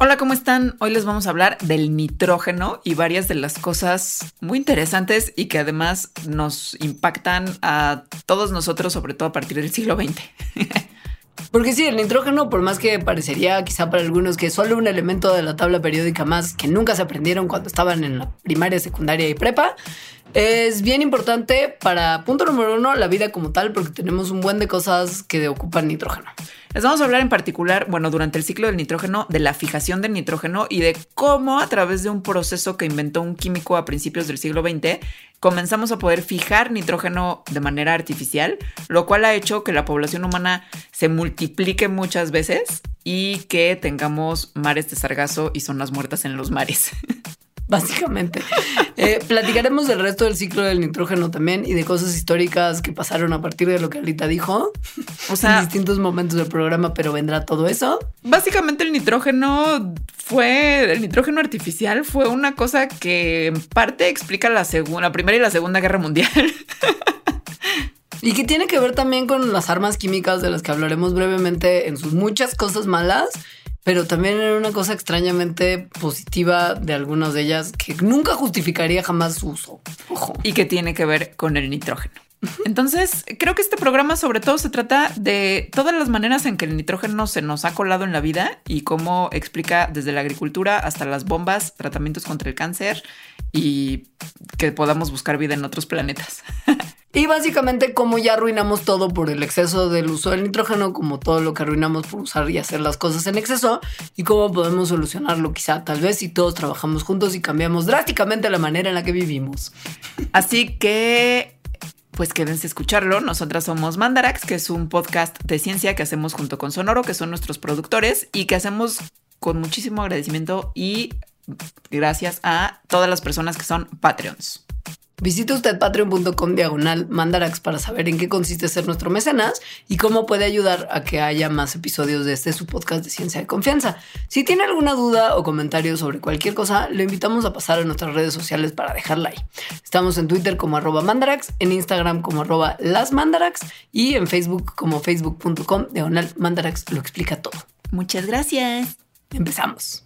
Hola, ¿cómo están? Hoy les vamos a hablar del nitrógeno y varias de las cosas muy interesantes y que además nos impactan a todos nosotros, sobre todo a partir del siglo XX. Porque sí, el nitrógeno, por más que parecería quizá para algunos que es solo un elemento de la tabla periódica más que nunca se aprendieron cuando estaban en la primaria, secundaria y prepa, es bien importante para, punto número uno, la vida como tal, porque tenemos un buen de cosas que ocupan nitrógeno. Les vamos a hablar en particular, bueno, durante el ciclo del nitrógeno, de la fijación del nitrógeno y de cómo a través de un proceso que inventó un químico a principios del siglo XX, comenzamos a poder fijar nitrógeno de manera artificial, lo cual ha hecho que la población humana se multiplique muchas veces y que tengamos mares de sargazo y zonas muertas en los mares. básicamente. Eh, platicaremos del resto del ciclo del nitrógeno también y de cosas históricas que pasaron a partir de lo que Alita dijo. O sea, en distintos momentos del programa, pero vendrá todo eso. Básicamente el nitrógeno fue, el nitrógeno artificial fue una cosa que en parte explica la, la Primera y la Segunda Guerra Mundial. Y que tiene que ver también con las armas químicas de las que hablaremos brevemente en sus muchas cosas malas pero también era una cosa extrañamente positiva de algunas de ellas que nunca justificaría jamás su uso. Y que tiene que ver con el nitrógeno. Entonces, creo que este programa sobre todo se trata de todas las maneras en que el nitrógeno se nos ha colado en la vida y cómo explica desde la agricultura hasta las bombas, tratamientos contra el cáncer y que podamos buscar vida en otros planetas. Y básicamente como ya arruinamos todo por el exceso del uso del nitrógeno, como todo lo que arruinamos por usar y hacer las cosas en exceso, y cómo podemos solucionarlo quizá tal vez si todos trabajamos juntos y cambiamos drásticamente la manera en la que vivimos. Así que pues quédense a escucharlo. Nosotras somos Mandarax, que es un podcast de ciencia que hacemos junto con Sonoro, que son nuestros productores y que hacemos con muchísimo agradecimiento y gracias a todas las personas que son Patreons. Visite usted patreon.com diagonal mandarax para saber en qué consiste ser nuestro mecenas y cómo puede ayudar a que haya más episodios de este su podcast de ciencia de confianza. Si tiene alguna duda o comentario sobre cualquier cosa, le invitamos a pasar a nuestras redes sociales para dejarla ahí. Estamos en Twitter como arroba mandarax, en Instagram como arroba lasmandarax y en Facebook como facebook.com diagonal mandarax lo explica todo. Muchas gracias. Empezamos.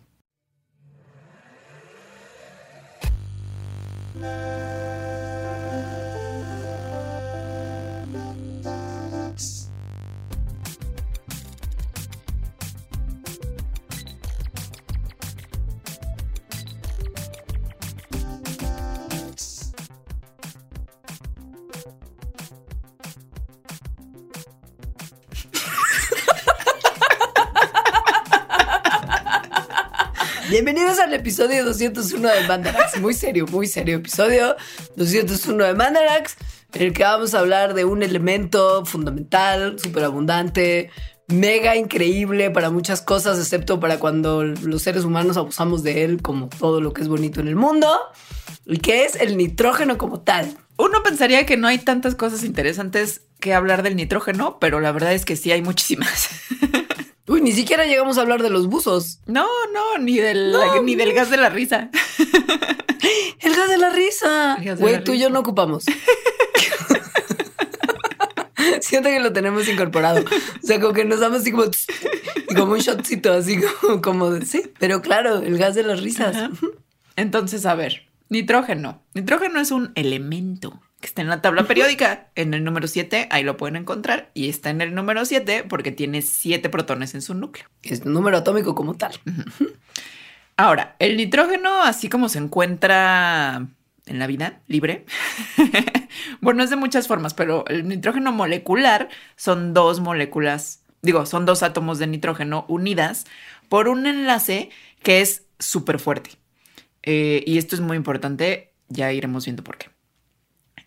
Bienvenidos al episodio 201 de Mandarax. Muy serio, muy serio episodio 201 de Mandarax, en el que vamos a hablar de un elemento fundamental, súper abundante, mega increíble para muchas cosas, excepto para cuando los seres humanos abusamos de él, como todo lo que es bonito en el mundo, y que es el nitrógeno como tal. Uno pensaría que no hay tantas cosas interesantes que hablar del nitrógeno, pero la verdad es que sí hay muchísimas. Uy, ni siquiera llegamos a hablar de los buzos. No, no, ni del, ni del gas de la risa. El gas de la risa. Güey, tú y yo no ocupamos. Siento que lo tenemos incorporado. O sea, como que nos damos así como, como un shotcito, así como, como de, sí. Pero claro, el gas de las risas. Entonces, a ver, nitrógeno. Nitrógeno es un elemento que está en la tabla periódica, en el número 7, ahí lo pueden encontrar, y está en el número 7 porque tiene 7 protones en su núcleo. Es un número atómico como tal. Ahora, el nitrógeno, así como se encuentra en la vida libre, bueno, es de muchas formas, pero el nitrógeno molecular son dos moléculas, digo, son dos átomos de nitrógeno unidas por un enlace que es súper fuerte. Eh, y esto es muy importante, ya iremos viendo por qué.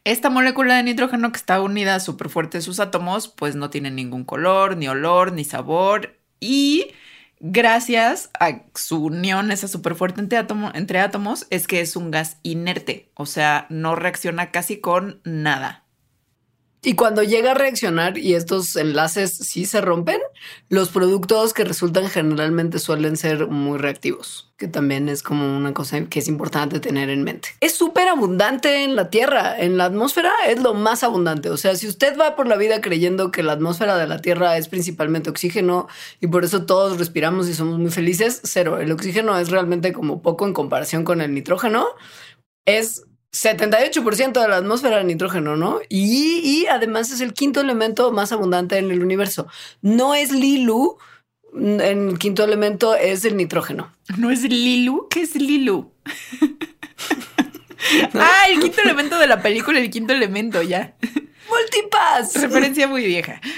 Esta molécula de nitrógeno que está unida súper fuerte a sus átomos, pues no tiene ningún color, ni olor, ni sabor. Y gracias a su unión, esa súper fuerte entre, entre átomos, es que es un gas inerte. O sea, no reacciona casi con nada. Y cuando llega a reaccionar y estos enlaces sí se rompen, los productos que resultan generalmente suelen ser muy reactivos, que también es como una cosa que es importante tener en mente. Es súper abundante en la Tierra, en la atmósfera es lo más abundante. O sea, si usted va por la vida creyendo que la atmósfera de la Tierra es principalmente oxígeno y por eso todos respiramos y somos muy felices, cero. El oxígeno es realmente como poco en comparación con el nitrógeno. Es 78% de la atmósfera de nitrógeno, ¿no? Y, además es el quinto elemento más abundante en el universo. No es Lilu, el quinto elemento es el nitrógeno. ¿No es Lilu? ¿Qué es Lilu? ah, el quinto elemento de la película, el quinto elemento, ya. Multipass. Referencia muy vieja.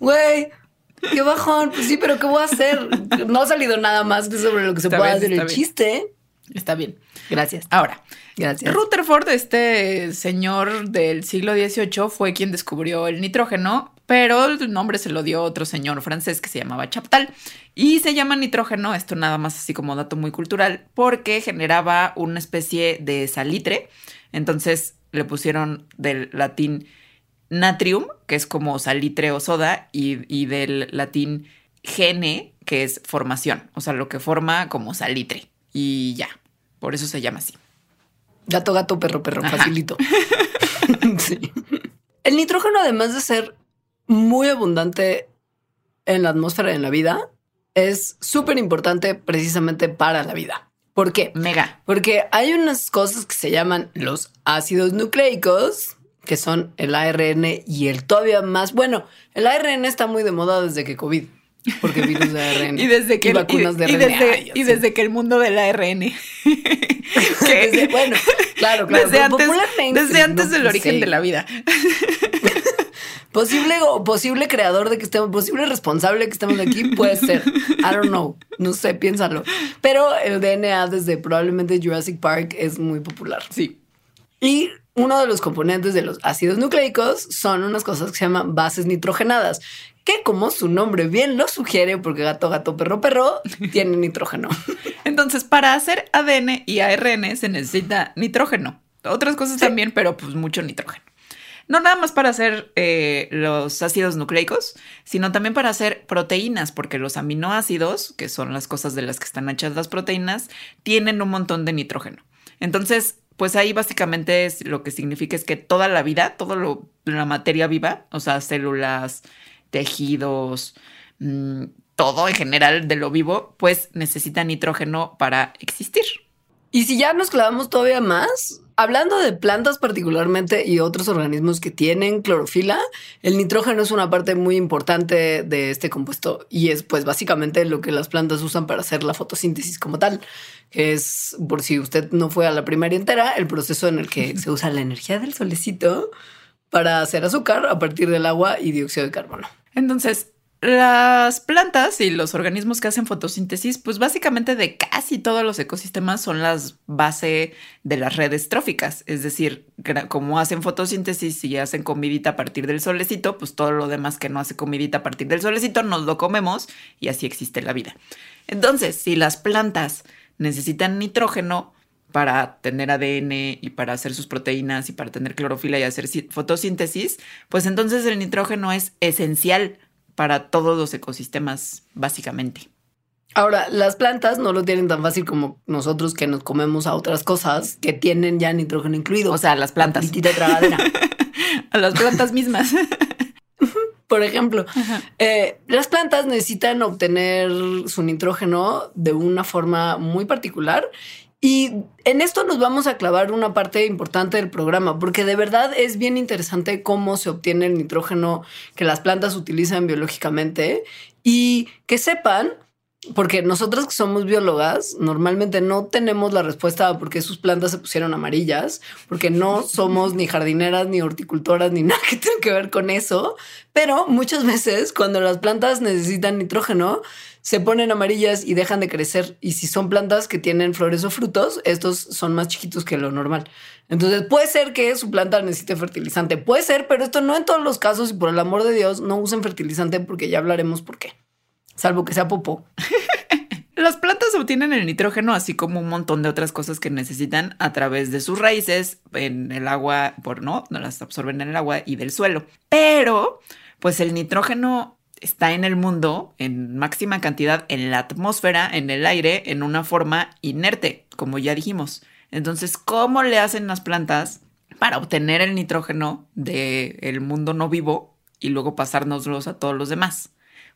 Güey, qué bajón. Pues sí, pero ¿qué voy a hacer? No ha salido nada más sobre lo que se puede hacer el chiste. Está bien. Gracias. Ahora, Gracias. Rutherford, este señor del siglo XVIII, fue quien descubrió el nitrógeno, pero el nombre se lo dio otro señor francés que se llamaba Chaptal. Y se llama nitrógeno, esto nada más así como dato muy cultural, porque generaba una especie de salitre. Entonces le pusieron del latín natrium, que es como salitre o soda, y, y del latín gene, que es formación, o sea, lo que forma como salitre. Y ya, por eso se llama así. Gato, gato, perro, perro, facilito. sí. El nitrógeno, además de ser muy abundante en la atmósfera y en la vida, es súper importante precisamente para la vida. ¿Por qué? Mega. Porque hay unas cosas que se llaman los ácidos nucleicos, que son el ARN y el todavía más. Bueno, el ARN está muy de moda desde que COVID. Porque virus de ARN. y desde que vacunas de y, desde, y desde, que el mundo del ARN. desde, bueno, claro, claro. Desde antes, desde antes del origen de la vida. posible o posible creador de que estemos, posible responsable que estemos aquí, puede ser. I don't know. No sé, piénsalo. Pero el DNA desde probablemente Jurassic Park es muy popular. Sí. Y uno de los componentes de los ácidos nucleicos son unas cosas que se llaman bases nitrogenadas, que como su nombre bien lo sugiere, porque gato, gato, perro, perro, tiene nitrógeno. Entonces, para hacer ADN y ARN se necesita nitrógeno. Otras cosas también, pero pues mucho nitrógeno. No nada más para hacer eh, los ácidos nucleicos, sino también para hacer proteínas, porque los aminoácidos, que son las cosas de las que están hechas las proteínas, tienen un montón de nitrógeno. Entonces, pues ahí básicamente es, lo que significa es que toda la vida, toda la materia viva, o sea, células, tejidos, mm, todo en general de lo vivo, pues necesita nitrógeno para existir. Y si ya nos clavamos todavía más, hablando de plantas particularmente y otros organismos que tienen clorofila, el nitrógeno es una parte muy importante de este compuesto y es pues básicamente lo que las plantas usan para hacer la fotosíntesis como tal, que es, por si usted no fue a la primaria entera, el proceso en el que se usa la energía del solecito para hacer azúcar a partir del agua y dióxido de carbono. Entonces, las plantas y los organismos que hacen fotosíntesis, pues básicamente de casi todos los ecosistemas son las base de las redes tróficas. Es decir, como hacen fotosíntesis y hacen comidita a partir del solecito, pues todo lo demás que no hace comidita a partir del solecito nos lo comemos y así existe la vida. Entonces, si las plantas necesitan nitrógeno, para tener ADN y para hacer sus proteínas y para tener clorofila y hacer fotosíntesis, pues entonces el nitrógeno es esencial para todos los ecosistemas, básicamente. Ahora, las plantas no lo tienen tan fácil como nosotros que nos comemos a otras cosas que tienen ya nitrógeno incluido. O sea, las plantas. a las plantas mismas. Por ejemplo, eh, las plantas necesitan obtener su nitrógeno de una forma muy particular y en esto nos vamos a clavar una parte importante del programa, porque de verdad es bien interesante cómo se obtiene el nitrógeno que las plantas utilizan biológicamente y que sepan porque nosotras que somos biólogas, normalmente no tenemos la respuesta a por qué sus plantas se pusieron amarillas, porque no somos ni jardineras, ni horticultoras, ni nada que tenga que ver con eso. Pero muchas veces cuando las plantas necesitan nitrógeno, se ponen amarillas y dejan de crecer. Y si son plantas que tienen flores o frutos, estos son más chiquitos que lo normal. Entonces puede ser que su planta necesite fertilizante. Puede ser, pero esto no en todos los casos. Y por el amor de Dios, no usen fertilizante porque ya hablaremos por qué. Salvo que sea popó. Las plantas obtienen el nitrógeno, así como un montón de otras cosas que necesitan a través de sus raíces, en el agua, por no, no las absorben en el agua y del suelo. Pero, pues el nitrógeno está en el mundo en máxima cantidad en la atmósfera, en el aire, en una forma inerte, como ya dijimos. Entonces, ¿cómo le hacen las plantas para obtener el nitrógeno del mundo no vivo y luego pasárnoslos a todos los demás?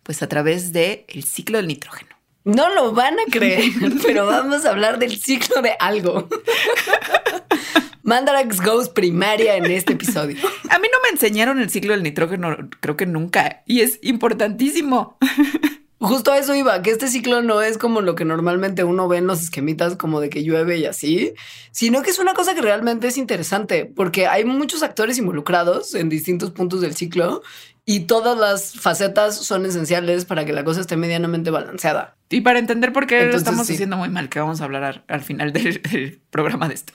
Pues a través del el ciclo del nitrógeno. No lo van a creer, pero vamos a hablar del ciclo de algo. Mandarax Goes primaria en este episodio. A mí no me enseñaron el ciclo del nitrógeno, creo que nunca, y es importantísimo. Justo a eso iba, que este ciclo no es como lo que normalmente uno ve en los esquemitas, como de que llueve y así, sino que es una cosa que realmente es interesante, porque hay muchos actores involucrados en distintos puntos del ciclo y todas las facetas son esenciales para que la cosa esté medianamente balanceada. Y para entender por qué lo estamos haciendo muy mal, que vamos a hablar al, final del, programa de esto.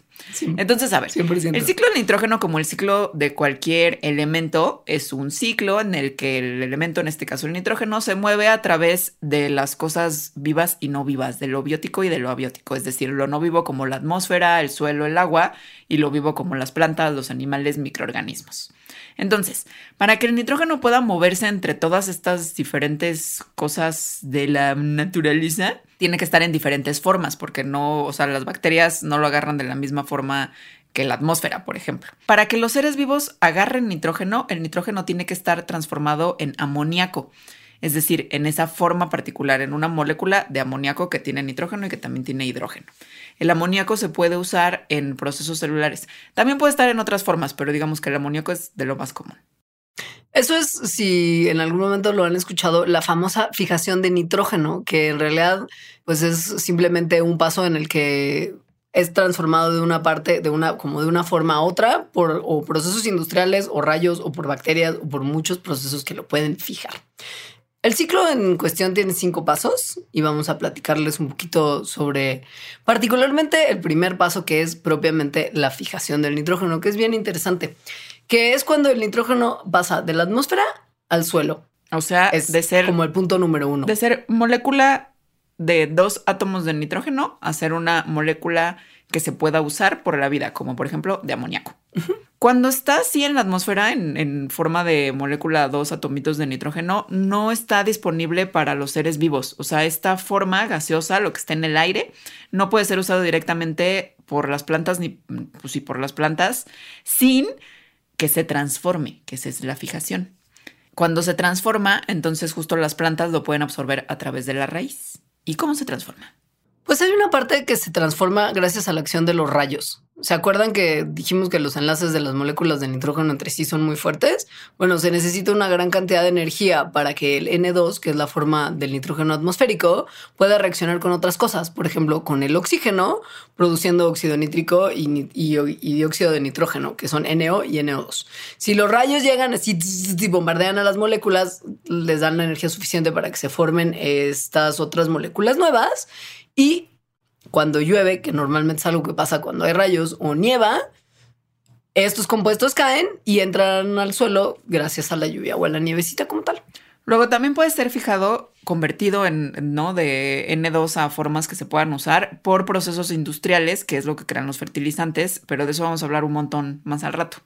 Entonces, a ver, el ciclo del nitrógeno, como el ciclo de cualquier elemento, es un ciclo en el que el elemento, en este caso el nitrógeno, se mueve a través de las cosas vivas y no vivas, de lo biótico y de lo abiótico, es decir, lo no vivo como la atmósfera, el suelo, el agua, y lo vivo como las plantas, los animales, microorganismos. Entonces, para que el nitrógeno pueda moverse entre todas estas diferentes cosas de la naturaleza, tiene que estar en diferentes formas, porque no, o sea, las bacterias no lo agarran de la misma forma que la atmósfera, por ejemplo. Para que los seres vivos agarren nitrógeno, el nitrógeno tiene que estar transformado en amoníaco es decir, en esa forma particular, en una molécula de amoníaco que tiene nitrógeno y que también tiene hidrógeno. El amoníaco se puede usar en procesos celulares. También puede estar en otras formas, pero digamos que el amoníaco es de lo más común. Eso es, si en algún momento lo han escuchado, la famosa fijación de nitrógeno, que en realidad pues es simplemente un paso en el que es transformado de una parte, de una, como de una forma a otra, por procesos industriales o rayos o por bacterias o por muchos procesos que lo pueden fijar. El ciclo en cuestión tiene cinco pasos y vamos a platicarles un poquito sobre particularmente el primer paso que es propiamente la fijación del nitrógeno, que es bien interesante, que es cuando el nitrógeno pasa de la atmósfera al suelo. O sea, es de ser como el punto número uno. De ser molécula de dos átomos de nitrógeno a ser una molécula que se pueda usar por la vida, como por ejemplo de amoníaco. Cuando está así en la atmósfera, en, forma de molécula dos atomitos de nitrógeno, no está disponible para los seres vivos. O sea, esta forma gaseosa, lo que está en el aire, no puede ser usado directamente por las plantas, ni pues, por las plantas, sin que se transforme, que esa es la fijación. Cuando se transforma, entonces justo las plantas lo pueden absorber a través de la raíz. ¿Y cómo se transforma? Pues hay una parte que se transforma gracias a la acción de los rayos. ¿Se acuerdan que dijimos que los enlaces de las moléculas de nitrógeno entre sí son muy fuertes? Bueno, se necesita una gran cantidad de energía para que el N2, que es la forma del nitrógeno atmosférico, pueda reaccionar con otras cosas. Por ejemplo, con el oxígeno, produciendo óxido nítrico y, dióxido de nitrógeno, que son NO y NO2. Si los rayos llegan así y bombardean a las moléculas, les dan la energía suficiente para que se formen estas otras moléculas nuevas y cuando llueve, que normalmente es algo que pasa cuando hay rayos o nieva, estos compuestos caen y entran al suelo gracias a la lluvia o a la nievecita como tal. Luego también puede ser fijado, convertido en, ¿no? De N2 a formas que se puedan usar por procesos industriales, que es lo que crean los fertilizantes, pero de eso vamos a hablar un montón más al rato.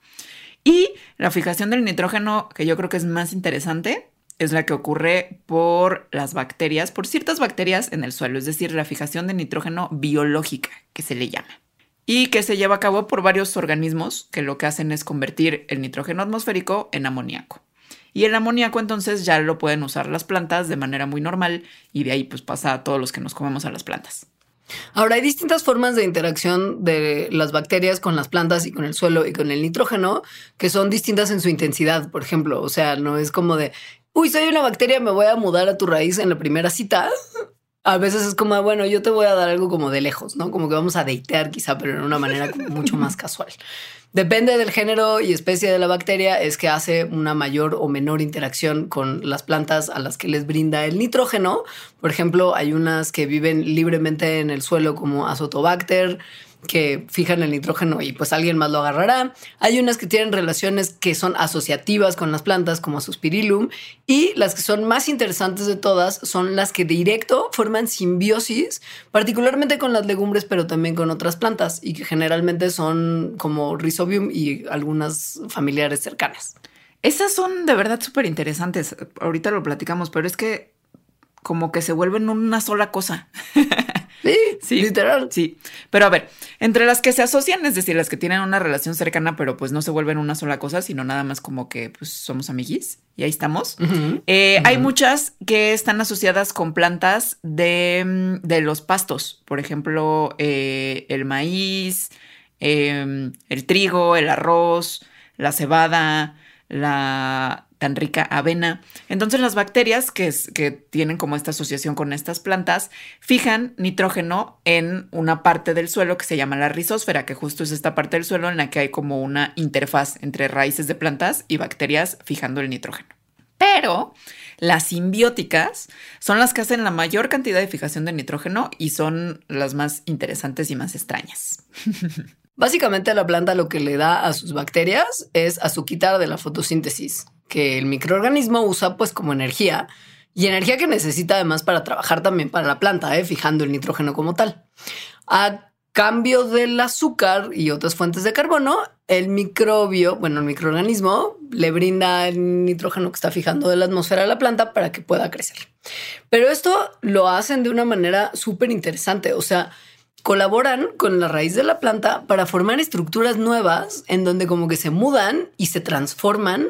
Y la fijación del nitrógeno, que yo creo que es más interesante, es la que ocurre por las bacterias, por ciertas bacterias en el suelo, es decir, la fijación de nitrógeno biológica, que se le llama, y que se lleva a cabo por varios organismos que lo que hacen es convertir el nitrógeno atmosférico en amoníaco. Y el amoníaco entonces ya lo pueden usar las plantas de manera muy normal y de ahí pues pasa a todos los que nos comemos a las plantas. Ahora hay distintas formas de interacción de las bacterias con las plantas y con el suelo y con el nitrógeno que son distintas en su intensidad, por ejemplo. O sea, no es como de uy, soy una bacteria, me voy a mudar a tu raíz en la primera cita. a veces es como, bueno, yo te voy a dar algo como de lejos, ¿no? Como que vamos a deitear quizá, pero en una manera mucho más casual. Depende del género y especie de la bacteria, es que hace una mayor o menor interacción con las plantas a las que les brinda el nitrógeno. Por ejemplo, hay unas que viven libremente en el suelo como Azotobacter, que fijan el nitrógeno y pues alguien más lo agarrará. Hay unas que tienen relaciones que son asociativas con las plantas, como Suspirilum, y las que son más interesantes de todas son las que directo forman simbiosis, particularmente con las legumbres, pero también con otras plantas, y que generalmente son como Rhizobium y algunas familiares cercanas. Esas son de verdad súper interesantes. Ahorita lo platicamos, pero es que como que se vuelven una sola cosa. Sí, literal. Sí, pero a ver, entre las que se asocian, es decir, las que tienen una relación cercana, pero pues no se vuelven una sola cosa, sino nada más como que pues somos amiguis y ahí estamos. Eh, hay muchas que están asociadas con plantas de, mm, de los pastos, por ejemplo, eh, el maíz, em, el trigo, el arroz, la cebada, la tan rica avena. Entonces las bacterias que, tienen como esta asociación con estas plantas fijan nitrógeno en una parte del suelo que se llama la rizósfera, que justo es esta parte del suelo en la que hay como una interfaz entre raíces de plantas y bacterias fijando el nitrógeno. Pero las simbióticas son las que hacen la mayor cantidad de fijación de nitrógeno y son las más interesantes y más extrañas. Básicamente la planta lo que le da a sus bacterias es azuquitar de la fotosíntesis que el microorganismo usa pues como energía y energía que necesita además para trabajar también para la planta, ¿eh? fijando el nitrógeno como tal. A cambio del azúcar y otras fuentes de carbono, el microbio, bueno, el microorganismo le brinda el nitrógeno que está fijando de la atmósfera a la planta para que pueda crecer. Pero esto lo hacen de una manera súper interesante, o sea, colaboran con la raíz de la planta para formar estructuras nuevas en donde como que se mudan y se transforman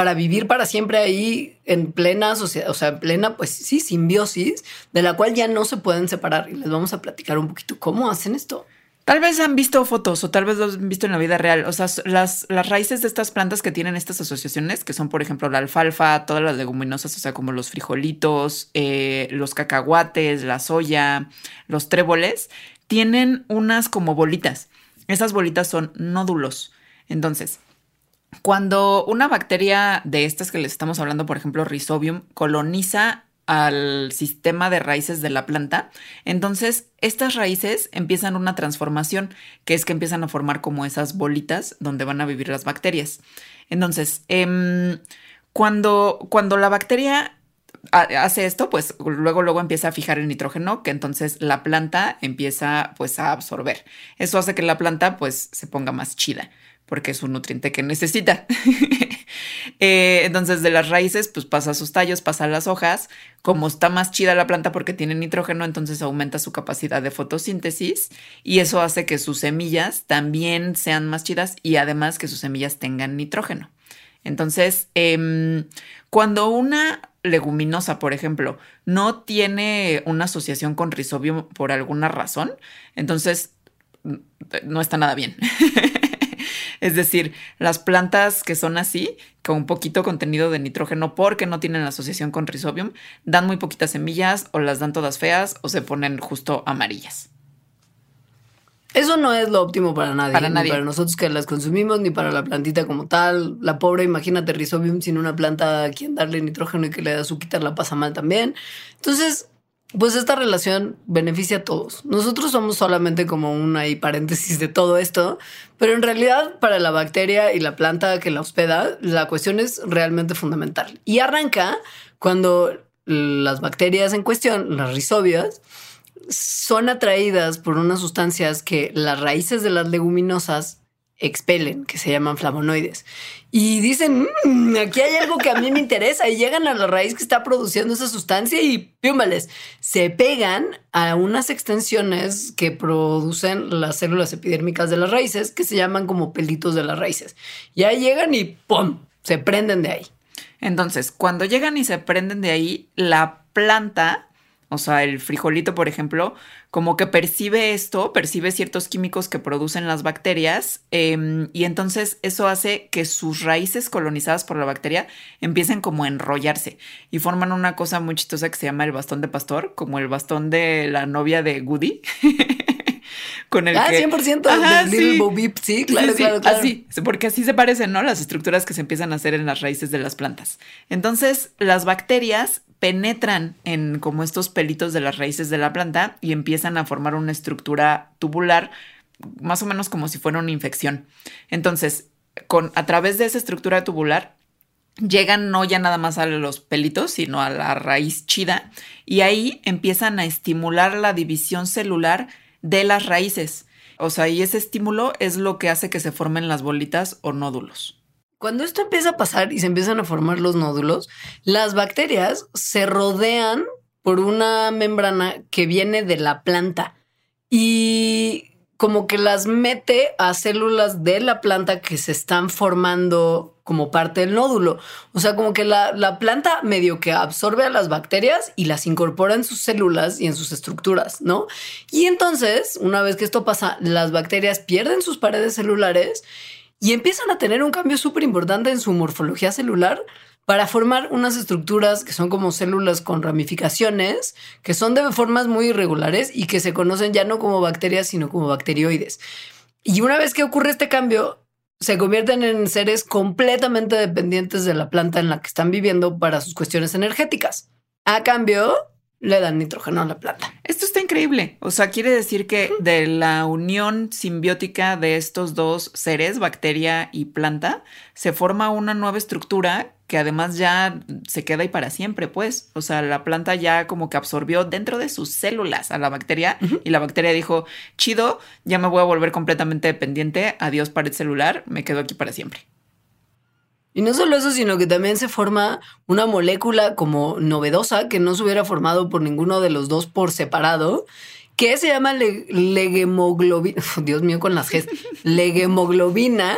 para vivir para siempre ahí en plena sociedad, o sea, en plena, pues sí, simbiosis, de la cual ya no se pueden separar. Y les vamos a platicar un poquito cómo hacen esto. Tal vez han visto fotos o tal vez lo han visto en la vida real. O sea, las, las raíces de estas plantas que tienen estas asociaciones, que son, por ejemplo, la alfalfa, todas las leguminosas, o sea, como los frijolitos, eh, los cacahuates, la soya, los tréboles, tienen unas como bolitas. Esas bolitas son nódulos. Entonces, cuando una bacteria de estas que les estamos hablando, por ejemplo, Rhizobium, coloniza al sistema de raíces de la planta, entonces estas raíces empiezan una transformación, que es que empiezan a formar como esas bolitas donde van a vivir las bacterias. Entonces, em, cuando, cuando la bacteria hace esto, pues luego luego empieza a fijar el nitrógeno que entonces la planta empieza pues a absorber. Eso hace que la planta pues se ponga más chida porque es un nutriente que necesita. Eh, entonces, de las raíces, pues pasa a sus tallos, pasa a las hojas. Como está más chida la planta porque tiene nitrógeno, entonces aumenta su capacidad de fotosíntesis y eso hace que sus semillas también sean más chidas y además que sus semillas tengan nitrógeno. Entonces, em, cuando una leguminosa, por ejemplo, no tiene una asociación con rizobio por alguna razón, entonces no está nada bien. Es decir, las plantas que son así, con un poquito contenido de nitrógeno porque no tienen asociación con Rhizobium, dan muy poquitas semillas o las dan todas feas o se ponen justo amarillas. Eso no es lo óptimo para nadie. Para nadie. Ni para nosotros que las consumimos, ni para la plantita como tal. La pobre, imagínate, Rhizobium sin una planta a quien darle nitrógeno y que le da su quitar la pasa mal también. Entonces, pues esta relación beneficia a todos. Nosotros somos solamente como una y paréntesis de todo esto, pero en realidad para la bacteria y la planta que la hospeda, la cuestión es realmente fundamental. Y arranca cuando las bacterias en cuestión, las rizobias, son atraídas por unas sustancias que las raíces de las leguminosas expelen, que se llaman flavonoides. Y dicen, mm, aquí hay algo que a mí me interesa y llegan a la raíz que está produciendo esa sustancia y píumales, se pegan a unas extensiones que producen las células epidérmicas de las raíces que se llaman como pelitos de las raíces. Y ahí llegan y ¡pum! Se prenden de ahí. Entonces, cuando llegan y se prenden de ahí, la planta O sea, el frijolito, por ejemplo, como que percibe esto, percibe ciertos químicos que producen las bacterias em, y entonces eso hace que sus raíces colonizadas por la bacteria empiecen como a enrollarse y forman una cosa muy chistosa que se llama el bastón de pastor, como el bastón de la novia de Goody. con el ah, 100% de Little Bo Beep, sí, claro, claro, claro. Así, porque así se parecen, ¿no? Las estructuras que se empiezan a hacer en las raíces de las plantas. Entonces, las bacterias penetran en como estos pelitos de las raíces de la planta y empiezan a formar una estructura tubular, más o menos como si fuera una infección. Entonces, con, a través de esa estructura tubular, llegan no ya nada más a los pelitos, sino a la raíz chida, y ahí empiezan a estimular la división celular de las raíces. O sea, y ese estímulo es lo que hace que se formen las bolitas o nódulos. Cuando esto empieza a pasar y se empiezan a formar los nódulos, las bacterias se rodean por una membrana que viene de la planta y como que las mete a células de la planta que se están formando como parte del nódulo. O sea, como que la, planta medio que absorbe a las bacterias y las incorpora en sus células y en sus estructuras, ¿no? Y entonces, una vez que esto pasa, las bacterias pierden sus paredes celulares y empiezan a tener un cambio súper importante en su morfología celular para formar unas estructuras que son como células con ramificaciones, que son de formas muy irregulares y que se conocen ya no como bacterias, sino como bacterioides. Y una vez que ocurre este cambio, se convierten en seres completamente dependientes de la planta en la que están viviendo para sus cuestiones energéticas. A cambio, le dan nitrógeno a la planta. Esto está increíble. O sea, quiere decir que de la unión simbiótica de estos dos seres, bacteria y planta, se forma una nueva estructura que además ya se queda ahí para siempre, pues. O sea, la planta ya como que absorbió dentro de sus células a la bacteria y la bacteria dijo, chido, ya me voy a volver completamente dependiente, adiós pared celular, me quedo aquí para siempre. Y no solo eso, sino que también se forma una molécula como novedosa que no se hubiera formado por ninguno de los dos por separado, que se llama legemoglobina, Dios mío con las Gs, legemoglobina,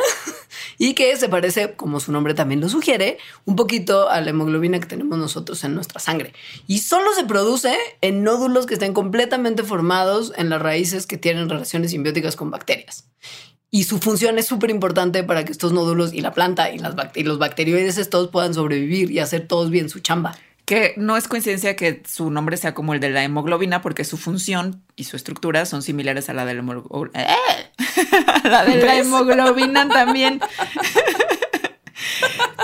y que se parece, como su nombre también lo sugiere, un poquito a la hemoglobina que tenemos nosotros en nuestra sangre. Y solo se produce en nódulos que estén completamente formados en las raíces que tienen relaciones simbióticas con bacterias. Y su función es súper importante para que estos nódulos y la planta y, las los bacterioides estos puedan sobrevivir y hacer todos bien su chamba. Que no es coincidencia que su nombre sea como el de la hemoglobina, porque su función y su estructura son similares a la de la hemoglobina. ¡Eh! la de la hemoglobina también.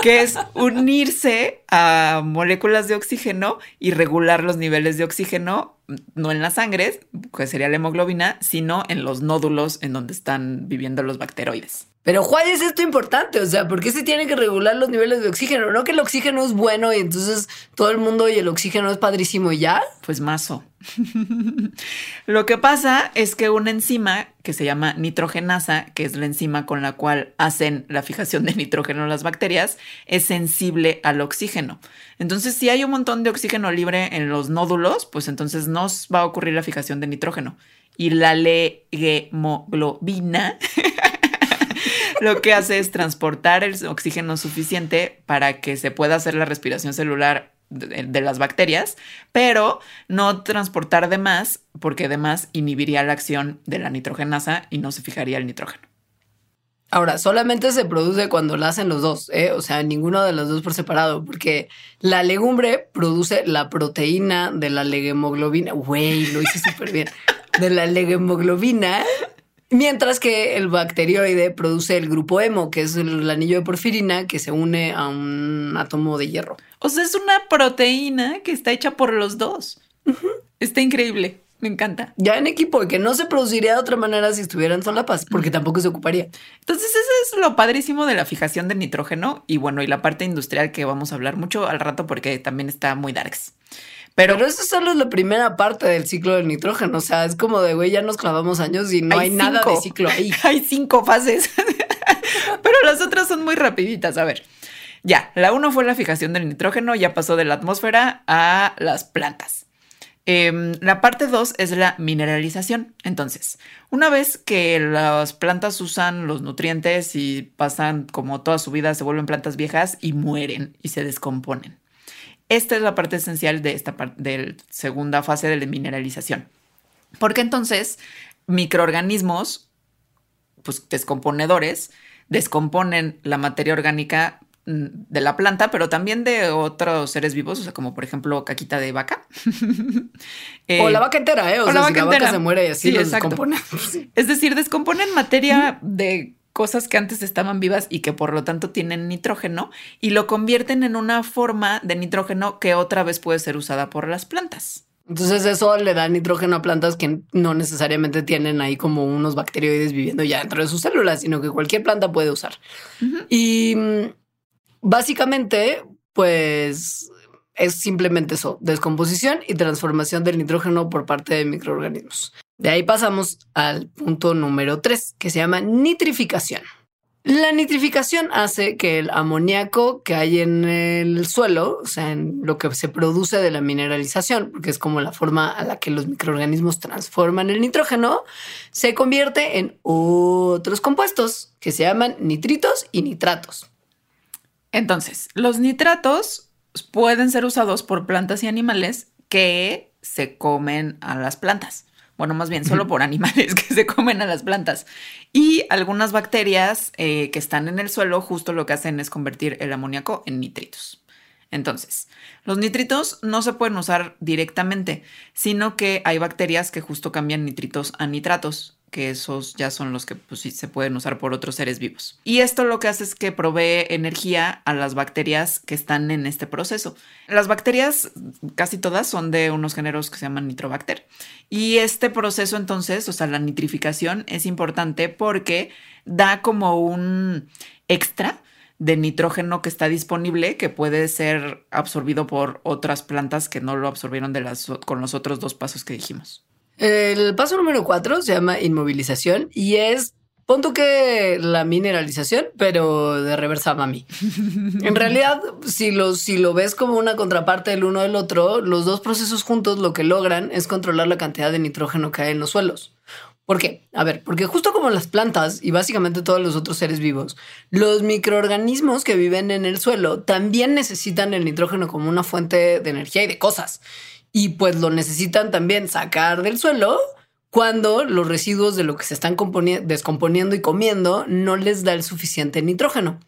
que es unirse a moléculas de oxígeno y regular los niveles de oxígeno, no en la sangre, que sería la hemoglobina, sino en los nódulos en donde están viviendo los bacteroides. Pero ¿cuál es esto importante? O sea, ¿por qué se tienen que regular los niveles de oxígeno? No que el oxígeno es bueno y entonces todo el mundo y el oxígeno es padrísimo ya. Pues mazo. Lo que pasa es que una enzima que se llama nitrogenasa, que es la enzima con la cual hacen la fijación de nitrógeno las bacterias, es sensible al oxígeno. Entonces, si hay un montón de oxígeno libre en los nódulos, pues entonces no va a ocurrir la fijación de nitrógeno. Y la legemoglobina lo que hace es transportar el oxígeno suficiente para que se pueda hacer la respiración celular de, las bacterias, pero no transportar de más, porque además inhibiría la acción de la nitrogenasa y no se fijaría el nitrógeno. Ahora, solamente se produce cuando la hacen los dos, ¿eh? o sea, ninguno de los dos por separado, porque la legumbre produce la proteína de la legemoglobina. Güey, lo hice súper bien. De la legemoglobina Mientras que el bacterioide produce el grupo hemo, que es el anillo de porfirina que se une a un átomo de hierro. O sea, es una proteína que está hecha por los dos. Está increíble. Me encanta. Ya en equipo, que no se produciría de otra manera si estuvieran solapas, porque tampoco se ocuparía. Entonces, eso es lo padrísimo de la fijación del nitrógeno y bueno, y la parte industrial que vamos a hablar mucho al rato porque también está muy darks. Pero, eso solo es la primera parte del ciclo del nitrógeno. O sea, es como de, güey, ya nos clavamos años y no hay, nada de ciclo ahí. hay cinco fases. Pero las otras son muy rapiditas. A ver, ya, la uno fue la fijación del nitrógeno, ya pasó de la atmósfera a las plantas. Em, la parte dos es la mineralización. Entonces, una vez que las plantas usan los nutrientes y pasan como toda su vida, se vuelven plantas viejas y mueren y se descomponen. Esta es la parte esencial de esta parte de segunda fase de la mineralización. Porque entonces microorganismos, pues descomponedores, descomponen la materia orgánica mm, de la planta, pero también de otros seres vivos, o sea, como por ejemplo caquita de vaca. o la vaca entera, ¿eh? O, sea, la, vaca se muere y así los descomponen. Es decir, descomponen materia de cosas que antes estaban vivas y que por lo tanto tienen nitrógeno y lo convierten en una forma de nitrógeno que otra vez puede ser usada por las plantas. Entonces eso le da nitrógeno a plantas que no necesariamente tienen ahí como unos bacterioides viviendo ya dentro de sus células, sino que cualquier planta puede usar. Y mm, básicamente, pues es simplemente eso, descomposición y transformación del nitrógeno por parte de microorganismos. De ahí pasamos al punto número 3, que se llama nitrificación. La nitrificación hace que el amoníaco que hay en el suelo, o sea, en lo que se produce de la mineralización, porque es como la forma a la que los microorganismos transforman el nitrógeno, se convierte en otros compuestos que se llaman nitritos y nitratos. Entonces, los nitratos pueden ser usados por plantas y animales que se comen a las plantas bueno, más bien solo por animales que se comen a las plantas. Y algunas bacterias eh, que están en el suelo justo lo que hacen es convertir el amoníaco en nitritos. Entonces, los nitritos no se pueden usar directamente, sino que hay bacterias que justo cambian nitritos a nitratos que esos ya son los que pues, sí, se pueden usar por otros seres vivos. Y esto lo que hace es que provee energía a las bacterias que están en este proceso. Las bacterias, casi todas, son de unos géneros que se llaman nitrobacter. Y este proceso entonces, o sea, la nitrificación es importante porque da como un extra de nitrógeno que está disponible que puede ser absorbido por otras plantas que no lo absorbieron de las, con los otros dos pasos que dijimos. El paso número cuatro se llama inmovilización y es Punto que la mineralización, pero de reversa mami. en realidad, si lo, si lo ves como una contraparte del uno del otro, los dos procesos juntos lo que logran es controlar la cantidad de nitrógeno que hay en los suelos. ¿Por qué? A ver, porque justo como las plantas y básicamente todos los otros seres vivos, los microorganismos que viven en el suelo también necesitan el nitrógeno como una fuente de energía y de cosas y pues lo necesitan también sacar del suelo cuando los residuos de lo que se están descomponiendo y comiendo no les da el suficiente nitrógeno.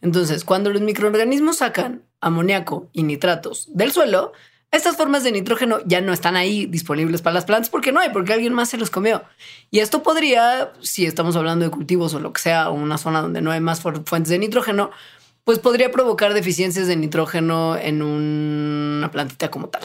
Entonces, cuando los microorganismos sacan amoníaco y nitratos del suelo, estas formas de nitrógeno ya no están ahí disponibles para las plantas porque no hay, porque alguien más se los comió. Y esto podría, si estamos hablando de cultivos o lo que sea, o una zona donde no hay más fuentes de nitrógeno, pues podría provocar deficiencias de nitrógeno en una plantita como tal.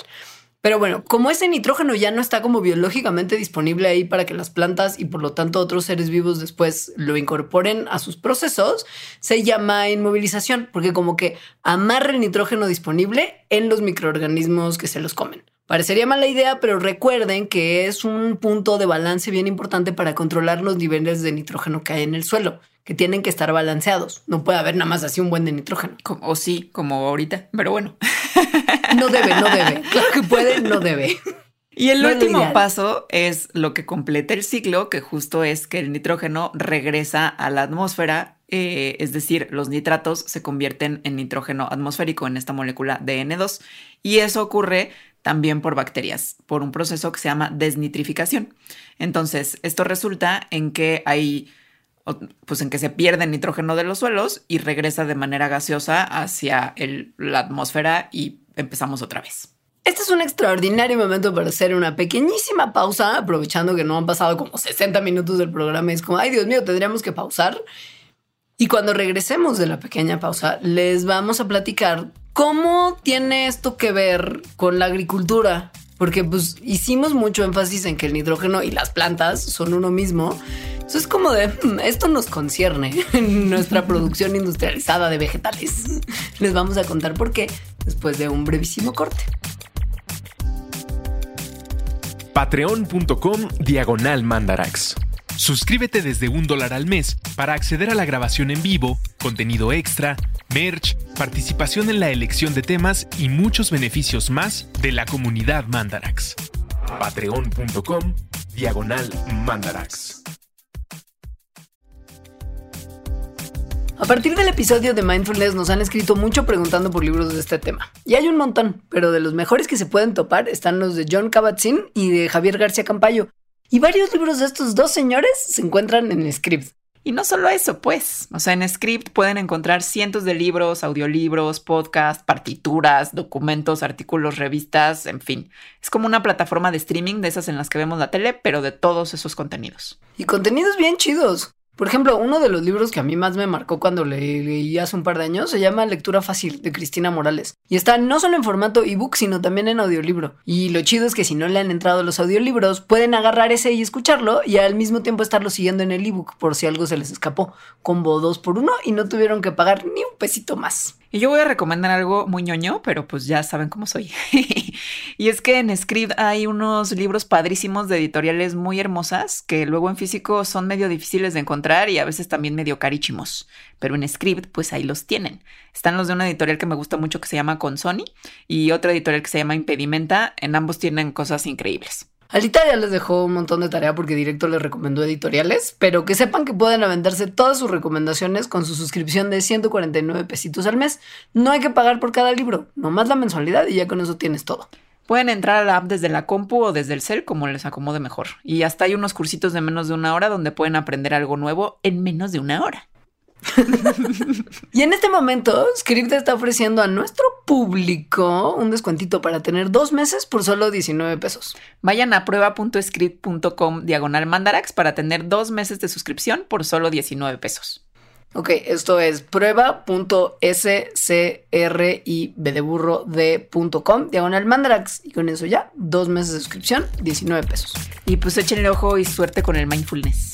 Pero bueno, como ese nitrógeno ya no está como biológicamente disponible ahí para que las plantas y por lo tanto otros seres vivos después lo incorporen a sus procesos, se llama inmovilización, porque como que amarra el nitrógeno disponible en los microorganismos que se los comen. Parecería mala idea, pero recuerden que es un punto de balance bien importante para controlar los niveles de nitrógeno que hay en el suelo que tienen que estar balanceados. No puede haber nada más así un buen de nitrógeno. O sí, como ahorita, pero bueno. No debe, no debe. Claro que puede, no debe. Y el último paso es lo que completa el ciclo, que justo es que el nitrógeno regresa a la atmósfera, eh, es decir, los nitratos se convierten en nitrógeno atmosférico en esta molécula de N2. Y eso ocurre también por bacterias, por un proceso que se llama desnitrificación. Entonces, esto resulta en que hay pues en que se pierde nitrógeno de los suelos y regresa de manera gaseosa hacia la atmósfera y empezamos otra vez. Este es un extraordinario momento para hacer una pequeñísima pausa, aprovechando que no han pasado como 60 minutos del programa. Es como, ay Dios mío, tendríamos que pausar. Y cuando regresemos de la pequeña pausa, les vamos a platicar cómo tiene esto que ver con la agricultura. Porque pues hicimos mucho énfasis en que el nitrógeno y las plantas son uno mismo eso es como de, hmm, esto nos concierne en nuestra producción industrializada de vegetales. Les vamos a contar por qué después de un brevísimo corte. Patreon.com Diagonal Mandarax. Suscríbete desde un dólar al mes para acceder a la grabación en vivo, contenido extra, merch, participación en la elección de temas y muchos beneficios más de la comunidad Mandarax. Patreon.com Diagonal Mandarax. A partir del episodio de Mindfulness nos han escrito mucho preguntando por libros de este tema. Y hay un montón, pero de los mejores que se pueden topar están los de John Kabat-Zinn y de Javier García Campayo. Y varios libros de estos dos señores se encuentran en Script. Y no solo eso, pues, o sea, en Script pueden encontrar cientos de libros, audiolibros, podcasts, partituras, documentos, artículos, revistas, en fin. Es como una plataforma de streaming de esas en las que vemos la tele, pero de todos esos contenidos. Y contenidos bien chidos. Por ejemplo, uno de los libros que a mí más me marcó cuando leí hace un par de años se llama Lectura Fácil de Cristina Morales. Y está no solo en formato ebook, sino también en audiolibro. Y lo chido es que si no le han entrado los audiolibros, pueden agarrar ese y escucharlo y al mismo tiempo estarlo siguiendo en el ebook por si algo se les escapó. Combo 2 por 1 y no tuvieron que pagar ni un pesito más. Y yo voy a recomendar algo muy ñoño, pero pues ya saben cómo soy. y es que en Script hay unos libros padrísimos de editoriales muy hermosas que luego en físico son medio difíciles de encontrar y a veces también medio carísimos. Pero en Script, pues ahí los tienen. Están los de una editorial que me gusta mucho que se llama Consoni y otra editorial que se llama Impedimenta. En ambos tienen cosas increíbles. Alita ya les dejó un montón de tarea porque directo les recomendó editoriales, pero que sepan que pueden venderse todas sus recomendaciones con su suscripción de 149 pesitos al mes. No hay que pagar por cada libro, nomás la mensualidad y ya con eso tienes todo. Pueden entrar a la app desde la compu o desde el cel como les acomode mejor. Y hasta hay unos cursitos de menos de una hora donde pueden aprender algo nuevo en menos de una hora. y en este momento, Script está ofreciendo a nuestro público un descuentito para tener dos meses por solo 19 pesos. Vayan a prueba.script.com diagonal mandarax para tener dos meses de suscripción por solo 19 pesos. Ok, esto es prueba.scribdeburro.com diagonal mandarax y con eso ya, dos meses de suscripción, 19 pesos. Y pues échenle ojo y suerte con el mindfulness.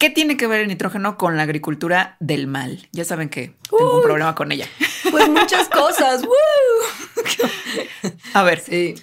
¿Qué tiene que ver el nitrógeno con la agricultura del mal? Ya saben que tengo un problema con ella. Pues muchas cosas. A ver, sí.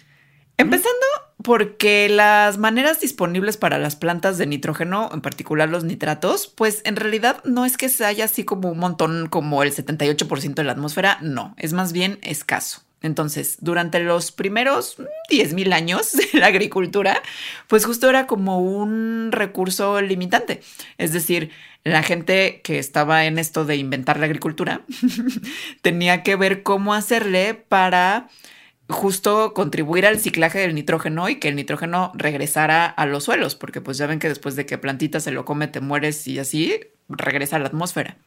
Empezando porque las maneras disponibles para las plantas de nitrógeno, en particular los nitratos, pues en realidad no es que se haya así como un montón como el 78% de la atmósfera, no, es más bien escaso. Entonces, durante los primeros 10.000 años de la agricultura, pues justo era como un recurso limitante. Es decir, la gente que estaba en esto de inventar la agricultura tenía que ver cómo hacerle para justo contribuir al ciclaje del nitrógeno y que el nitrógeno regresara a los suelos, porque pues ya ven que después de que plantita se lo come te mueres y así regresa a la atmósfera.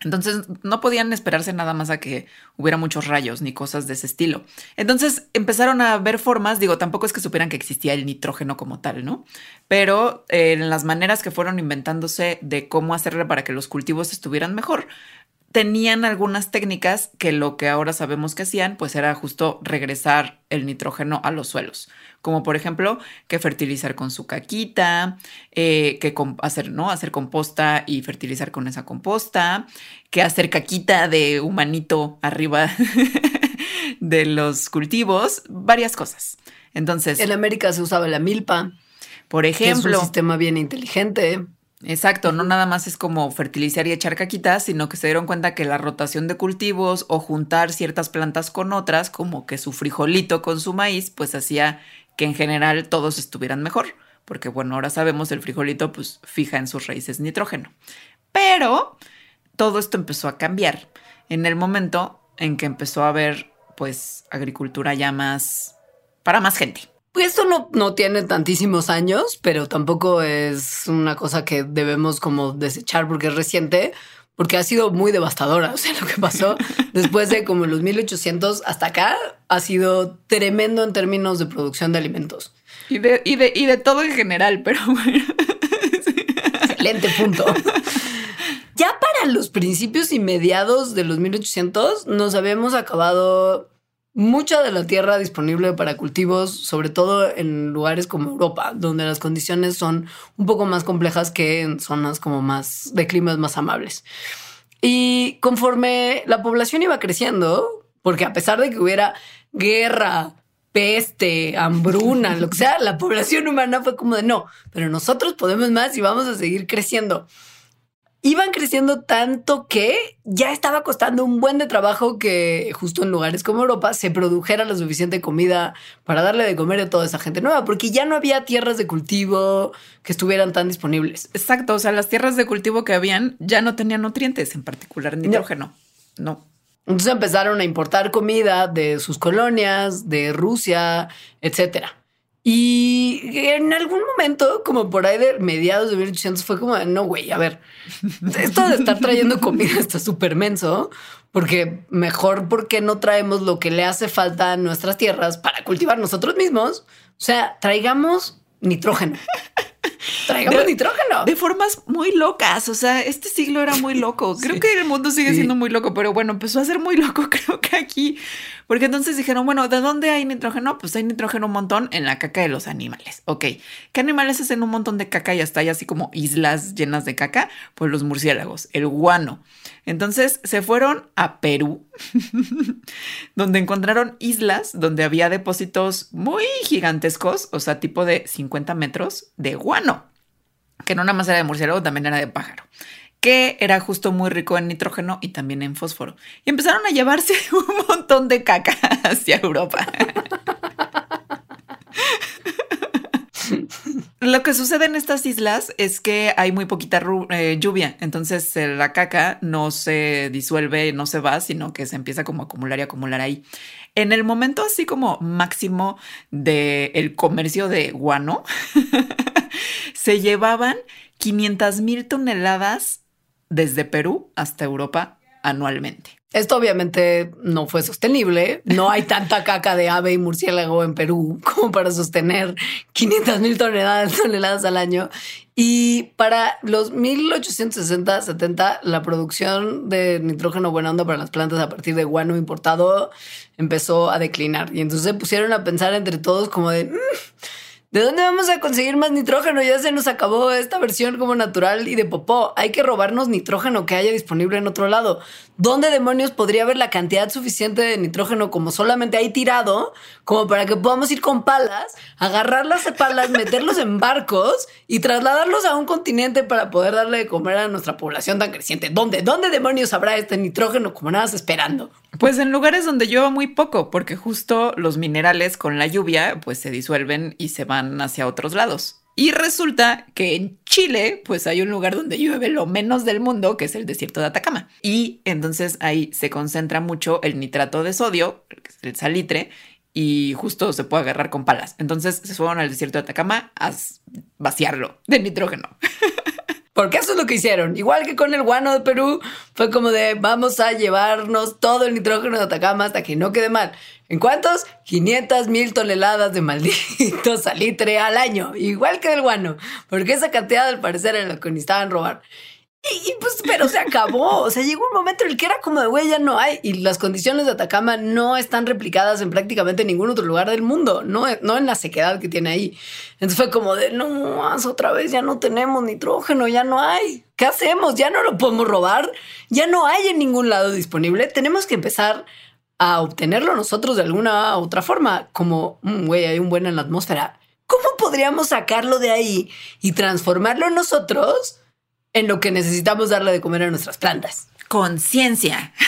Entonces no podían esperarse nada más a que hubiera muchos rayos ni cosas de ese estilo. Entonces empezaron a ver formas, digo, tampoco es que supieran que existía el nitrógeno como tal, ¿no? Pero eh, en las maneras que fueron inventándose de cómo hacerle para que los cultivos estuvieran mejor, tenían algunas técnicas que lo que ahora sabemos que hacían, pues era justo regresar el nitrógeno a los suelos, como por ejemplo que fertilizar con su caquita, eh, que hacer, ¿no? hacer composta y fertilizar con esa composta, que hacer caquita de humanito arriba de los cultivos, varias cosas. Entonces. En América se usaba la milpa. Por ejemplo. Que es un sistema bien inteligente. Exacto, no nada más es como fertilizar y echar caquitas, sino que se dieron cuenta que la rotación de cultivos o juntar ciertas plantas con otras, como que su frijolito con su maíz, pues hacía que en general todos estuvieran mejor, porque bueno, ahora sabemos el frijolito pues fija en sus raíces nitrógeno. Pero todo esto empezó a cambiar en el momento en que empezó a haber pues agricultura ya más para más gente. Pues esto no, no tiene tantísimos años, pero tampoco es una cosa que debemos como desechar porque es reciente, porque ha sido muy devastadora. O sea, lo que pasó después de como los 1800 hasta acá ha sido tremendo en términos de producción de alimentos. Y de, y de, y de todo en general, pero bueno. Excelente punto. Ya para los principios y mediados de los 1800 nos habíamos acabado mucha de la tierra disponible para cultivos, sobre todo en lugares como Europa, donde las condiciones son un poco más complejas que en zonas como más de climas más amables. Y conforme la población iba creciendo, porque a pesar de que hubiera guerra, peste, hambruna, lo que sea, la población humana fue como de no, pero nosotros podemos más y vamos a seguir creciendo iban creciendo tanto que ya estaba costando un buen de trabajo que justo en lugares como Europa se produjera la suficiente comida para darle de comer a toda esa gente nueva, porque ya no había tierras de cultivo que estuvieran tan disponibles. Exacto, o sea, las tierras de cultivo que habían ya no tenían nutrientes, en particular nitrógeno. no. Entonces empezaron a importar comida de sus colonias, de Rusia, etcétera. Y en algún momento, como por ahí de mediados de 1800, fue como, no, güey, a ver, esto de estar trayendo comida está súper menso, porque mejor porque no traemos lo que le hace falta a nuestras tierras para cultivar nosotros mismos. O sea, traigamos nitrógeno. Traigamos de, nitrógeno. De formas muy locas. O sea, este siglo era muy loco. Creo que el mundo sigue siendo muy loco, pero bueno, empezó a ser muy loco, creo que aquí. Porque entonces dijeron, bueno, ¿de dónde hay nitrógeno? Pues hay nitrógeno un montón en la caca de los animales. Ok. ¿Qué animales hacen un montón de caca y hasta hay así como islas llenas de caca? Pues los murciélagos, el guano. Entonces se fueron a Perú, donde encontraron islas donde había depósitos muy gigantescos, o sea, tipo de 50 metros de guano, que no nada más era de murciélago, también era de pájaro que era justo muy rico en nitrógeno y también en fósforo. Y empezaron a llevarse un montón de caca hacia Europa. Lo que sucede en estas islas es que hay muy poquita eh, lluvia, entonces eh, la caca no se disuelve, no se va, sino que se empieza como a acumular y acumular ahí. En el momento así como máximo del comercio de guano, se llevaban 500 mil toneladas desde Perú hasta Europa anualmente. Esto obviamente no fue sostenible. No hay tanta caca de ave y murciélago en Perú como para sostener 500 mil toneladas, toneladas al año. Y para los 1860-70, la producción de nitrógeno buena onda para las plantas a partir de guano importado empezó a declinar. Y entonces se pusieron a pensar entre todos como de... Mm, ¿De dónde vamos a conseguir más nitrógeno? Ya se nos acabó esta versión como natural y de popó. Hay que robarnos nitrógeno que haya disponible en otro lado. ¿Dónde demonios podría haber la cantidad suficiente de nitrógeno como solamente hay tirado, como para que podamos ir con palas, agarrar las palas, meterlos en barcos y trasladarlos a un continente para poder darle de comer a nuestra población tan creciente? ¿Dónde? ¿Dónde demonios habrá este nitrógeno como nada esperando? Pues en lugares donde llueva muy poco, porque justo los minerales con la lluvia pues se disuelven y se van hacia otros lados. Y resulta que en Chile, pues hay un lugar donde llueve lo menos del mundo, que es el desierto de Atacama. Y entonces ahí se concentra mucho el nitrato de sodio, el salitre, y justo se puede agarrar con palas. Entonces se fueron al desierto de Atacama a vaciarlo de nitrógeno. Porque eso es lo que hicieron. Igual que con el guano de Perú, fue como de vamos a llevarnos todo el nitrógeno de Atacama hasta que no quede mal. ¿En cuántos? 500 mil toneladas de maldito salitre al año. Igual que del guano. Porque esa cantidad al parecer era lo que necesitaban robar. Y, pues, pero se acabó. O sea, llegó un momento en el que era como de, güey, ya no hay. Y las condiciones de Atacama no están replicadas en prácticamente ningún otro lugar del mundo. No, no en la sequedad que tiene ahí. Entonces fue como de, no, más otra vez, ya no tenemos nitrógeno, ya no hay. ¿Qué hacemos? Ya no lo podemos robar. Ya no hay en ningún lado disponible. Tenemos que empezar a obtenerlo nosotros de alguna otra forma. Como, mm, güey, hay un buen en la atmósfera. ¿Cómo podríamos sacarlo de ahí y transformarlo nosotros? En lo que necesitamos darle de comer a nuestras plantas. Conciencia.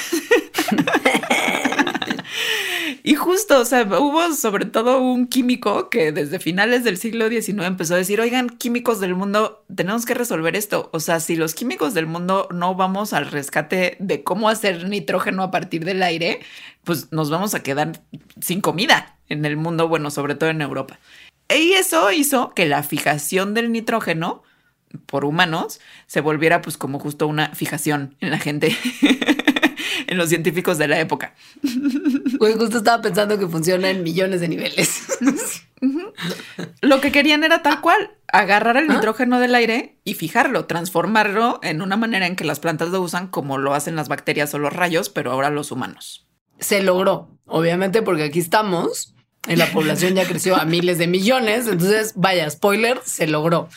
Y justo, o sea, hubo sobre todo un químico que desde finales del siglo XIX empezó a decir, oigan, químicos del mundo, tenemos que resolver esto. O sea, si los químicos del mundo no vamos al rescate de cómo hacer nitrógeno a partir del aire, pues nos vamos a quedar sin comida en el mundo, bueno, sobre todo en Europa. Y eso hizo que la fijación del nitrógeno por humanos se volviera pues como justo una fijación en la gente, en los científicos de la época. Pues justo estaba pensando que funciona en millones de niveles. Lo que querían era tal cual, agarrar el nitrógeno del aire y fijarlo, transformarlo en una manera en que las plantas lo usan como lo hacen las bacterias o los rayos, pero ahora los humanos. Se logró. Obviamente porque aquí estamos y la población ya creció a miles de millones. Entonces, vaya, spoiler, se logró.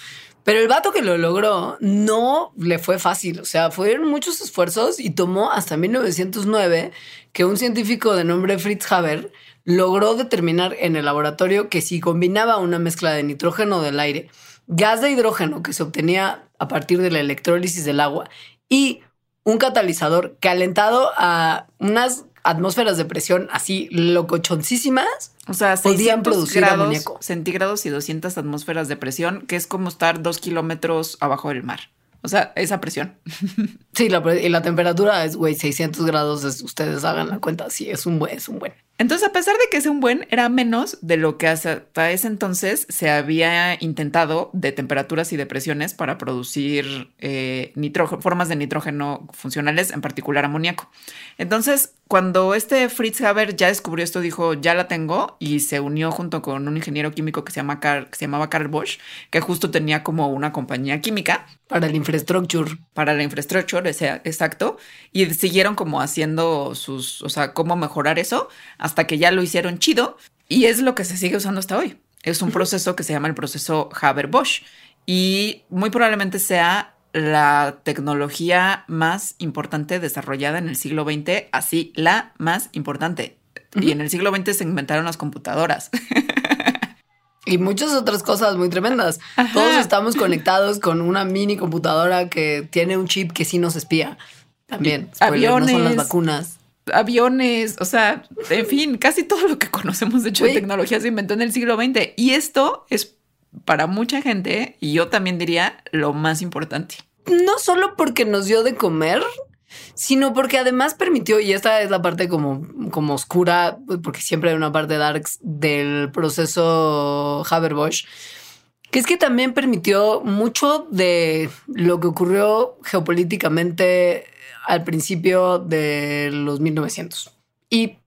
Pero el vato que lo logró no le fue fácil. O sea, fueron muchos esfuerzos y tomó hasta 1909 que un científico de nombre Fritz Haber logró determinar en el laboratorio que si combinaba una mezcla de nitrógeno del aire, gas de hidrógeno que se obtenía a partir de la electrólisis del agua y un catalizador calentado a unas atmósferas de presión así locochoncísimas, O sea, Podían 600 producir grados amoníaco. centígrados y 200 atmósferas de presión, que es como estar dos kilómetros abajo del mar. O sea, esa presión. Sí, la, y la temperatura es, güey, 600 grados. es- ustedes hagan la cuenta. Sí, es un buen, es un buen. Entonces, a pesar de que es un buen, era menos de lo que hasta ese entonces se había intentado de temperaturas y de presiones para producir eh, formas de nitrógeno funcionales, en particular amoníaco. Entonces, cuando este Fritz Haber ya descubrió esto, dijo, ya la tengo, y se unió junto con un ingeniero químico que se, llama Carl- que se llamaba Carl Bosch, que justo tenía como una compañía química. Para el infrastructure. para la infraestructura, ese- exacto, y siguieron como haciendo sus, o sea, cómo mejorar eso hasta que ya lo hicieron chido. Y es lo que se sigue usando hasta hoy. Es un proceso que se llama el proceso Haber-Bosch. Y muy probablemente sea la tecnología más importante desarrollada en el siglo XX, así la más importante. Y en el siglo XX se inventaron las computadoras. Y muchas otras cosas muy tremendas. Ajá. Todos estamos conectados con una mini computadora que tiene un chip que sí nos espía. También. Spoiler, No son las Aviones. vacunas. aviones, o sea, en fin, casi todo lo que conocemos de hecho de tecnología se inventó en el siglo XX. Y esto es para mucha gente, y yo también diría, lo más importante. no solo porque nos dio de comer, sino porque además permitió, y esta es la parte como, como oscura, porque siempre hay una parte darks del proceso Haber-Bosch, que es que también permitió mucho de lo que ocurrió geopolíticamente al principio de los 1900. Y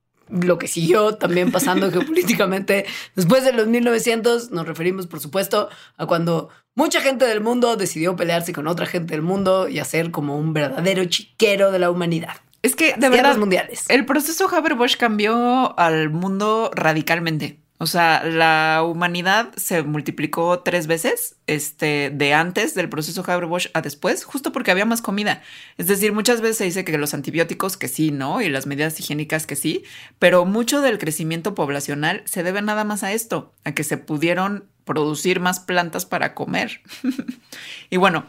lo que siguió también pasando geopolíticamente después de los 1900, nos referimos, por supuesto, a cuando mucha gente del mundo decidió pelearse con otra gente del mundo y hacer como un verdadero chiquero de la humanidad. Es que de verdad, mundiales. el proceso Haber-Bosch cambió al mundo radicalmente. O sea, la humanidad se multiplicó tres veces, este, de antes del proceso Haber-Bosch a después, justo porque había más comida. Es decir, muchas veces se dice que los antibióticos que sí, ¿no? Y las medidas higiénicas que sí, pero mucho del crecimiento poblacional se debe nada más a esto, a que se pudieron producir más plantas para comer. y bueno,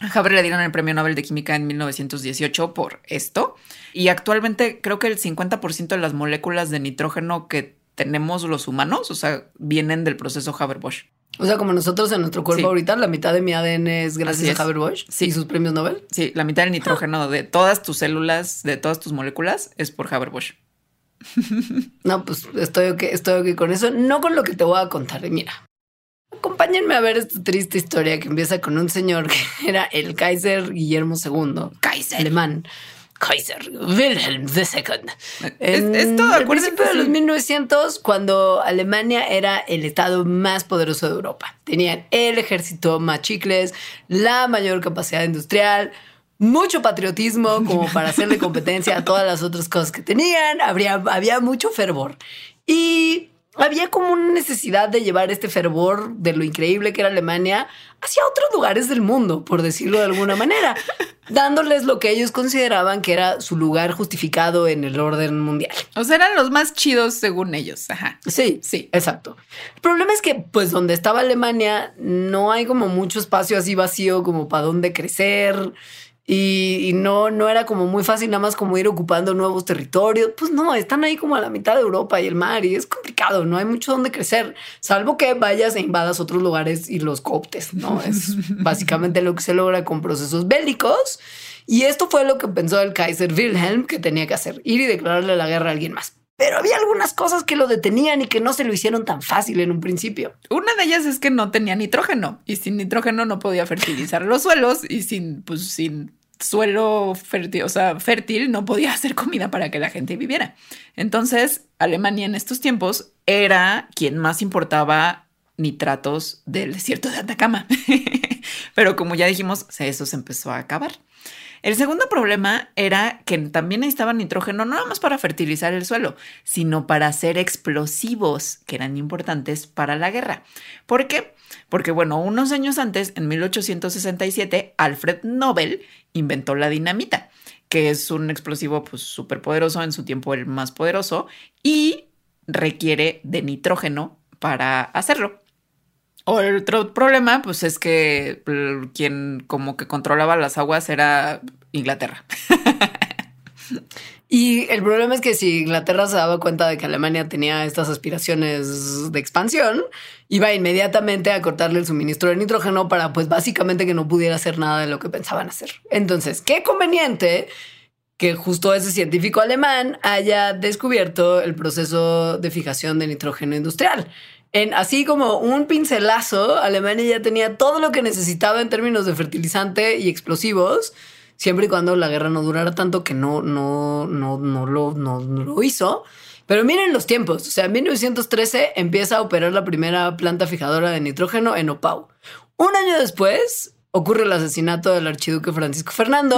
a Haber le dieron el premio Nobel de Química en 1918 por esto. Y actualmente creo que el 50% de las moléculas de nitrógeno que tenemos los humanos, o sea, vienen del proceso Haber-Bosch. O sea, como nosotros en nuestro cuerpo Sí. ahorita, la mitad de mi ADN es gracias es. a Haber-Bosch Sí. y sus premios Nobel. Sí, la mitad del nitrógeno de todas tus células, de todas tus moléculas, es por Haber-Bosch. No, pues estoy ok, estoy ok con eso. No con lo que te voy a contar. Mira, acompáñenme a ver esta triste historia que empieza con un señor que era el Kaiser Guillermo II, Kaiser alemán. Kaiser Wilhelm II. Es- esto, el principio de los sí. 1900, cuando Alemania era el estado más poderoso de Europa. Tenían el ejército más chicles, la mayor capacidad industrial, mucho patriotismo como para hacerle competencia a todas las otras cosas que tenían. Habría, había mucho fervor. Y había como una necesidad de llevar este fervor de lo increíble que era Alemania hacia otros lugares del mundo, por decirlo de alguna manera, dándoles lo que ellos consideraban que era su lugar justificado en el orden mundial. O sea, eran los más chidos según ellos. Ajá. Sí, Sí. exacto. El problema es que, pues, donde estaba Alemania, no hay como mucho espacio así vacío como para dónde crecer. Y, y no, no era como muy fácil nada más como ir ocupando nuevos territorios. Pues no, están ahí como a la mitad de Europa y el mar y es complicado, no hay mucho donde crecer, salvo que vayas e invadas otros lugares y los cooptes, ¿no? Es básicamente lo que se logra con procesos bélicos. Y esto fue lo que pensó el Kaiser Wilhelm que tenía que hacer, ir y declararle la guerra a alguien más. Pero había algunas cosas que lo detenían y que no se lo hicieron tan fácil en un principio. Una de ellas es que no tenía nitrógeno y sin nitrógeno no podía fertilizar los suelos y sin, pues, sin suelo fértil, o sea, fértil no podía hacer comida para que la gente viviera. Entonces, Alemania en estos tiempos era quien más importaba nitratos del desierto de Atacama. Pero como ya dijimos, eso se empezó a acabar. El segundo problema era que también necesitaban nitrógeno no nada más para fertilizar el suelo, sino para hacer explosivos que eran importantes para la guerra. ¿Por qué? Porque bueno, unos años antes, en 1867, Alfred Nobel inventó la dinamita, que es un explosivo pues súper poderoso, en su tiempo el más poderoso, y requiere de nitrógeno para hacerlo. Otro problema, pues es que quien como que controlaba las aguas era Inglaterra. Y el problema es que si Inglaterra se daba cuenta de que Alemania tenía estas aspiraciones de expansión, iba inmediatamente a cortarle el suministro de nitrógeno para, pues básicamente que no pudiera hacer nada de lo que pensaban hacer. Entonces, qué conveniente que justo ese científico alemán haya descubierto el proceso de fijación de nitrógeno industrial. En así como un pincelazo, Alemania ya tenía todo lo que necesitaba en términos de fertilizante y explosivos, siempre y cuando la guerra no durara tanto que no, no, no, no, lo, no, lo hizo. Pero miren los tiempos. O sea, en 1913 empieza a operar la primera planta fijadora de nitrógeno en Opau. Un año después ocurre el asesinato del archiduque Francisco Fernando,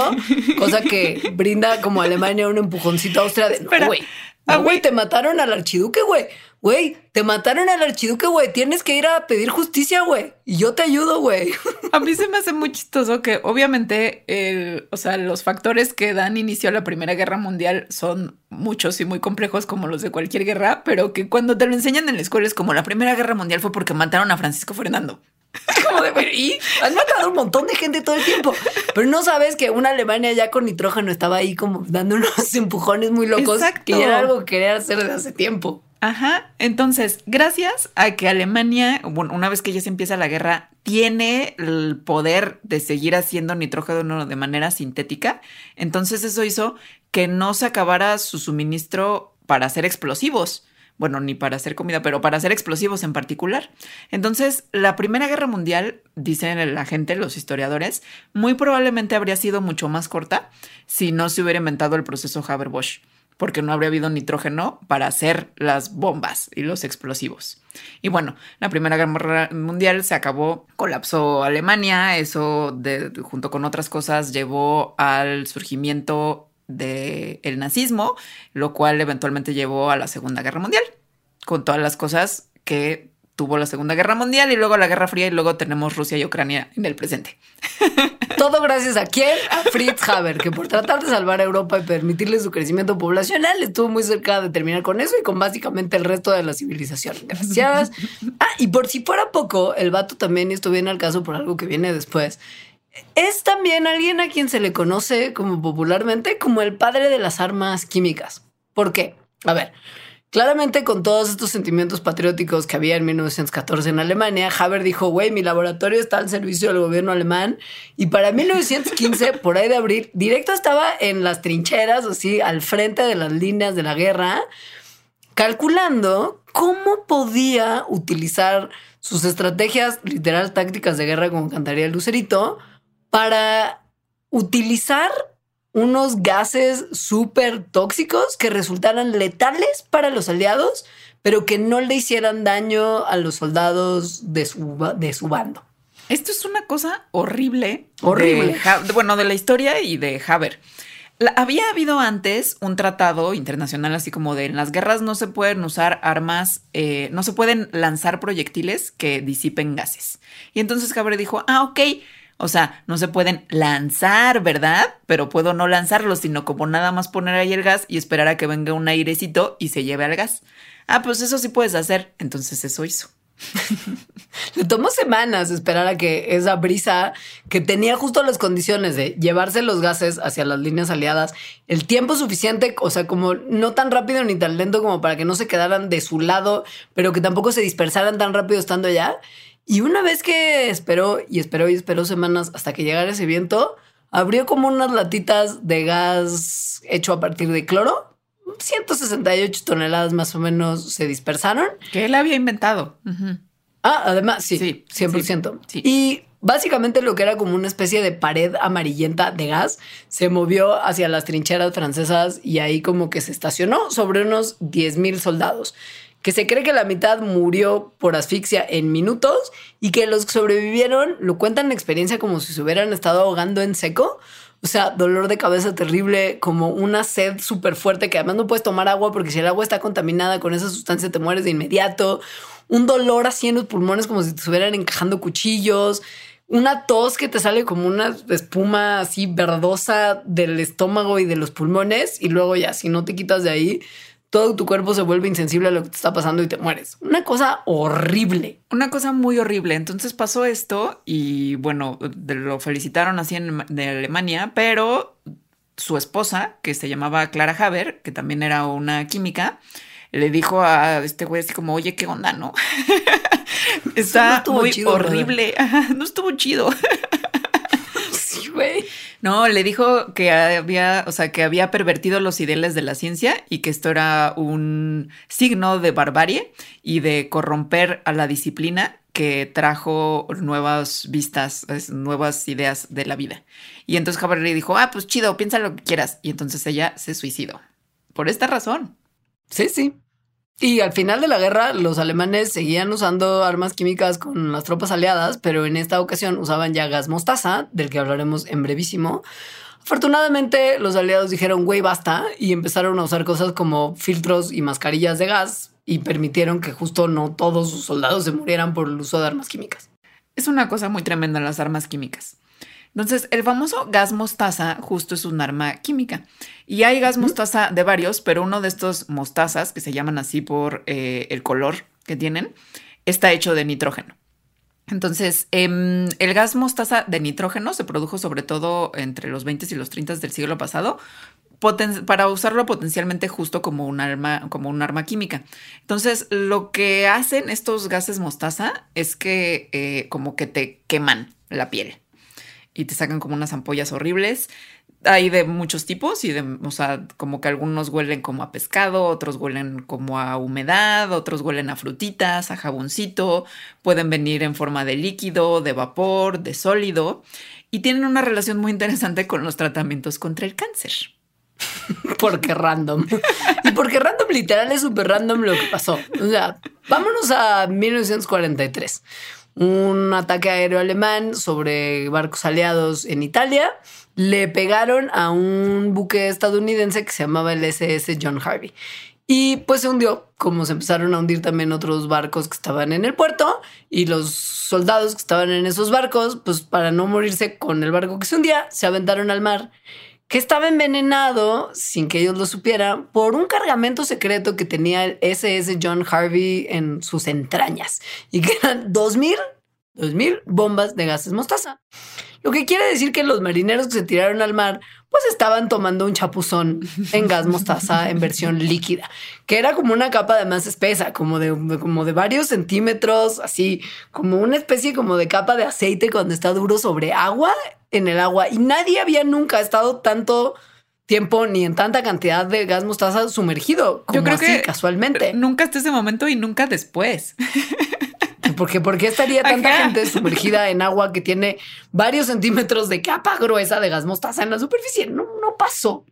cosa que brinda como Alemania un empujoncito a Austria de no, güey. Ah, güey, te mataron al archiduque, güey. Güey, te mataron al archiduque, güey. Tienes que ir a pedir justicia, güey. Y yo te ayudo, güey. A mí se me hace muy chistoso que obviamente, el, o sea, los factores que dan inicio a la Primera Guerra Mundial son muchos y muy complejos como los de cualquier guerra, pero que cuando te lo enseñan en la escuela es como la Primera Guerra Mundial fue porque mataron a Francisco Fernando. Como de, y han matado un montón de gente todo el tiempo. Pero no sabes que una Alemania ya con nitrógeno estaba ahí como dando unos empujones muy locos. Que ya era algo que quería hacer desde hace tiempo. Ajá. Entonces, gracias a que Alemania, bueno, una vez que ya se empieza la guerra, tiene el poder de seguir haciendo nitrógeno de manera sintética, entonces eso hizo que no se acabara su suministro para hacer explosivos. Bueno, ni para hacer comida, pero para hacer explosivos en particular. Entonces, la Primera Guerra Mundial, dicen la gente, los historiadores, muy probablemente habría sido mucho más corta si no se hubiera inventado el proceso Haber-Bosch porque no habría habido nitrógeno para hacer las bombas y los explosivos. Y bueno, la Primera Guerra Mundial se acabó, colapsó Alemania, eso junto con otras cosas llevó al surgimiento del nazismo, lo cual eventualmente llevó a la Segunda Guerra Mundial, con todas las cosas que tuvo la Segunda Guerra Mundial y luego la Guerra Fría y luego tenemos Rusia y Ucrania en el presente. Todo gracias a quién? A Fritz Haber, que por tratar de salvar a Europa y permitirle su crecimiento poblacional estuvo muy cerca de terminar con eso y con básicamente el resto de la civilización. Gracias. Ah, y por si fuera poco, el vato también, y esto viene al caso por algo que viene después, es también alguien a quien se le conoce como popularmente como el padre de las armas químicas. ¿Por qué? A ver, Claramente con todos estos sentimientos patrióticos que había en 1914 en Alemania, Haber dijo, güey, mi laboratorio está al servicio del gobierno alemán. Y para 1915, por ahí de abril, directo estaba en las trincheras, así, al frente de las líneas de la guerra, calculando cómo podía utilizar sus estrategias, literal, tácticas de guerra, como cantaría el Lucerito, para utilizar unos gases súper tóxicos que resultaran letales para los aliados, pero que no le hicieran daño a los soldados de su, de su bando. Esto es una cosa horrible. Horrible. bueno, de la historia y de Haber. había habido antes un tratado internacional así como de en las guerras no se pueden usar armas, eh, no se pueden lanzar proyectiles que disipen gases. Y entonces Haber dijo, ah, ok, o sea, no se pueden lanzar, ¿verdad? Pero puedo no lanzarlos, sino como nada más poner ahí el gas y esperar a que venga un airecito y se lleve al gas. Ah, pues eso sí puedes hacer. Entonces eso hizo. Le tomó semanas esperar a que esa brisa que tenía justo las condiciones de llevarse los gases hacia las líneas aliadas, el tiempo suficiente, o sea, como no tan rápido ni tan lento como para que no se quedaran de su lado, pero que tampoco se dispersaran tan rápido estando allá. Y una vez que esperó y esperó y esperó semanas hasta que llegara ese viento, abrió como unas latitas de gas hecho a partir de cloro. 168 toneladas más o menos se dispersaron. Que él había inventado. Ah, además, sí, sí 100%. Y básicamente lo que era como una especie de pared amarillenta de gas se movió hacia las trincheras francesas y ahí como que se estacionó sobre unos 10 mil soldados que se cree que la mitad murió por asfixia en minutos y que los que sobrevivieron lo cuentan en experiencia como si se hubieran estado ahogando en seco. O sea, dolor de cabeza terrible, como una sed súper fuerte que además no puedes tomar agua porque si el agua está contaminada con esa sustancia te mueres de inmediato. Un dolor así en los pulmones como si te estuvieran encajando cuchillos. Una tos que te sale como una espuma así verdosa del estómago y de los pulmones. Y luego ya, si no te quitas de ahí, todo tu cuerpo se vuelve insensible a lo que te está pasando y te mueres. Una cosa horrible. Una cosa muy horrible. Entonces pasó esto y bueno, lo felicitaron así en de Alemania, pero su esposa, que se llamaba Clara Haber, que también era una química, le dijo a este güey así como, oye, ¿qué onda, no? Está muy horrible. no estuvo chido. sí, güey. No, le dijo que había, o sea, que había pervertido los ideales de la ciencia y que esto era un signo de barbarie y de corromper a la disciplina que trajo nuevas vistas, nuevas ideas de la vida. Y entonces Javier le dijo, ah, pues chido, piensa lo que quieras. Y entonces ella se suicidó. Por esta razón. Sí, sí. Y al final de la guerra, los alemanes seguían usando armas químicas con las tropas aliadas, pero en esta ocasión usaban ya gas mostaza, del que hablaremos en brevísimo. Afortunadamente, los aliados dijeron, güey, basta, y empezaron a usar cosas como filtros y mascarillas de gas, y permitieron que justo no todos sus soldados se murieran por el uso de armas químicas. Es una cosa muy tremenda las armas químicas. Entonces, el famoso gas mostaza justo es un arma química. Y hay gas mostaza de varios, pero uno de estos mostazas, que se llaman así por eh, el color que tienen, está hecho de nitrógeno. Entonces, em, el gas mostaza de nitrógeno se produjo sobre todo entre los 20 y los 30 del siglo pasado para usarlo potencialmente justo como un arma, como un arma química. Entonces, lo que hacen estos gases mostaza es que eh, como que te queman la piel y te sacan como unas ampollas horribles. Hay de muchos tipos y de, o sea, como que algunos huelen como a pescado, otros huelen como a humedad, otros huelen a frutitas, a jaboncito, pueden venir en forma de líquido, de vapor, de sólido y tienen una relación muy interesante con los tratamientos contra el cáncer. porque random. Y porque random literal es súper random lo que pasó. O sea, vámonos a 1943 un ataque aéreo alemán sobre barcos aliados en Italia. Le pegaron a un buque estadounidense que se llamaba el SS John Harvey. Y pues se hundió, como se empezaron a hundir también otros barcos que estaban en el puerto y los soldados que estaban en esos barcos, pues para no morirse con el barco que se hundía, se aventaron al mar que estaba envenenado, sin que ellos lo supieran, por un cargamento secreto que tenía el SS John Harvey en sus entrañas y que eran 2000, 2000 bombas de gases mostaza. Lo que quiere decir que los marineros que se tiraron al mar, pues estaban tomando un chapuzón en gas mostaza en versión líquida, que era como una capa de más espesa, como de, como de varios centímetros, así como una especie como de capa de aceite cuando está duro sobre agua en el agua. Y nadie había nunca estado tanto tiempo ni en tanta cantidad de gas mostaza sumergido como Yo creo así, que casualmente. Nunca hasta ese momento y nunca después. Porque ¿por qué estaría tanta gente sumergida en agua que tiene varios centímetros de capa gruesa de gas mostaza en la superficie? No, no pasó.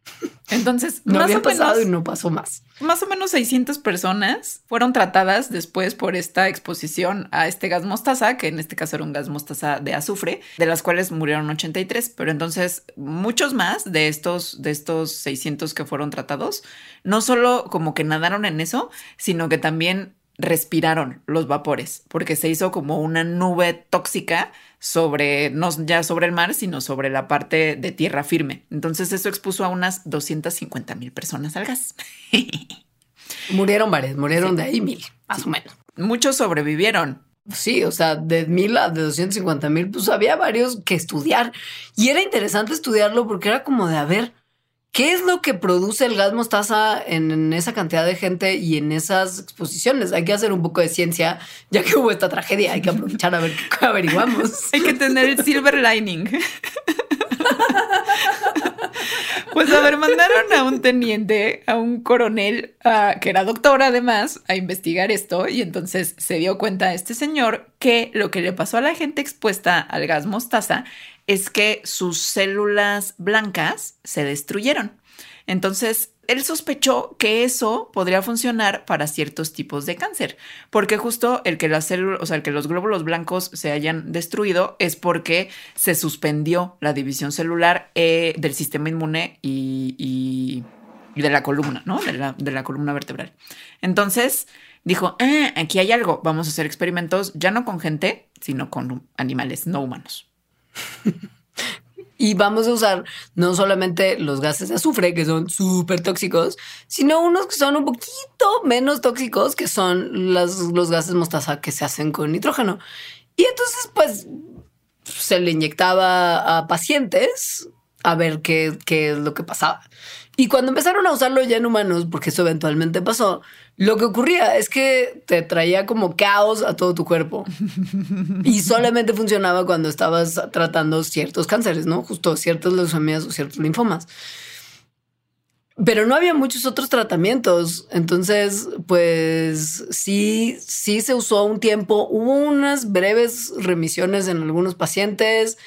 Entonces, no había pasado y no pasó más. Más o menos 600 personas fueron tratadas después por esta exposición a este gas mostaza, que en este caso era un gas mostaza de azufre, de las cuales murieron 83. Pero entonces, muchos más de estos, de estos 600 que fueron tratados, no solo como que nadaron en eso, sino que también respiraron los vapores, porque se hizo como una nube tóxica sobre, no ya sobre el mar, sino sobre la parte de tierra firme. Entonces eso expuso a unas 250 mil personas al gas. murieron varios, murieron de ahí mil, más o menos. Muchos sobrevivieron. Sí, o sea, de mil a de 250 mil, pues había varios que estudiar. Y era interesante estudiarlo porque era como de, a ver, ¿Qué es lo que produce el gas mostaza en, esa cantidad de gente y en esas exposiciones? Hay que hacer un poco de ciencia, ya que hubo esta tragedia. Hay que aprovechar a ver qué averiguamos. Hay que tener el silver lining. Pues a ver, mandaron a un teniente, a un coronel, que era doctor además, a investigar esto y entonces se dio cuenta este señor que lo que le pasó a la gente expuesta al gas mostaza es que sus células blancas se destruyeron. Entonces, él sospechó que eso podría funcionar para ciertos tipos de cáncer, porque justo el que las células, o sea, el que los glóbulos blancos se hayan destruido es porque se suspendió la división celular eh, del sistema inmune y, de la columna, ¿no? De la, columna vertebral. Entonces dijo, ah, aquí hay algo, vamos a hacer experimentos ya no con gente, sino con animales no humanos. Y vamos a usar no solamente los gases de azufre, que son súper tóxicos, sino unos que son un poquito menos tóxicos, que son los gases mostaza que se hacen con nitrógeno. Y entonces, pues, se le inyectaba a pacientes a ver qué, qué es lo que pasaba. Y cuando empezaron a usarlo ya en humanos, porque eso eventualmente pasó, lo que ocurría es que te traía como caos a todo tu cuerpo. y solamente funcionaba cuando estabas tratando ciertos cánceres, ¿no? Justo ciertas leucemias o ciertos linfomas. Pero no había muchos otros tratamientos. Entonces, pues sí, sí se usó un tiempo. Hubo unas breves remisiones en algunos pacientes,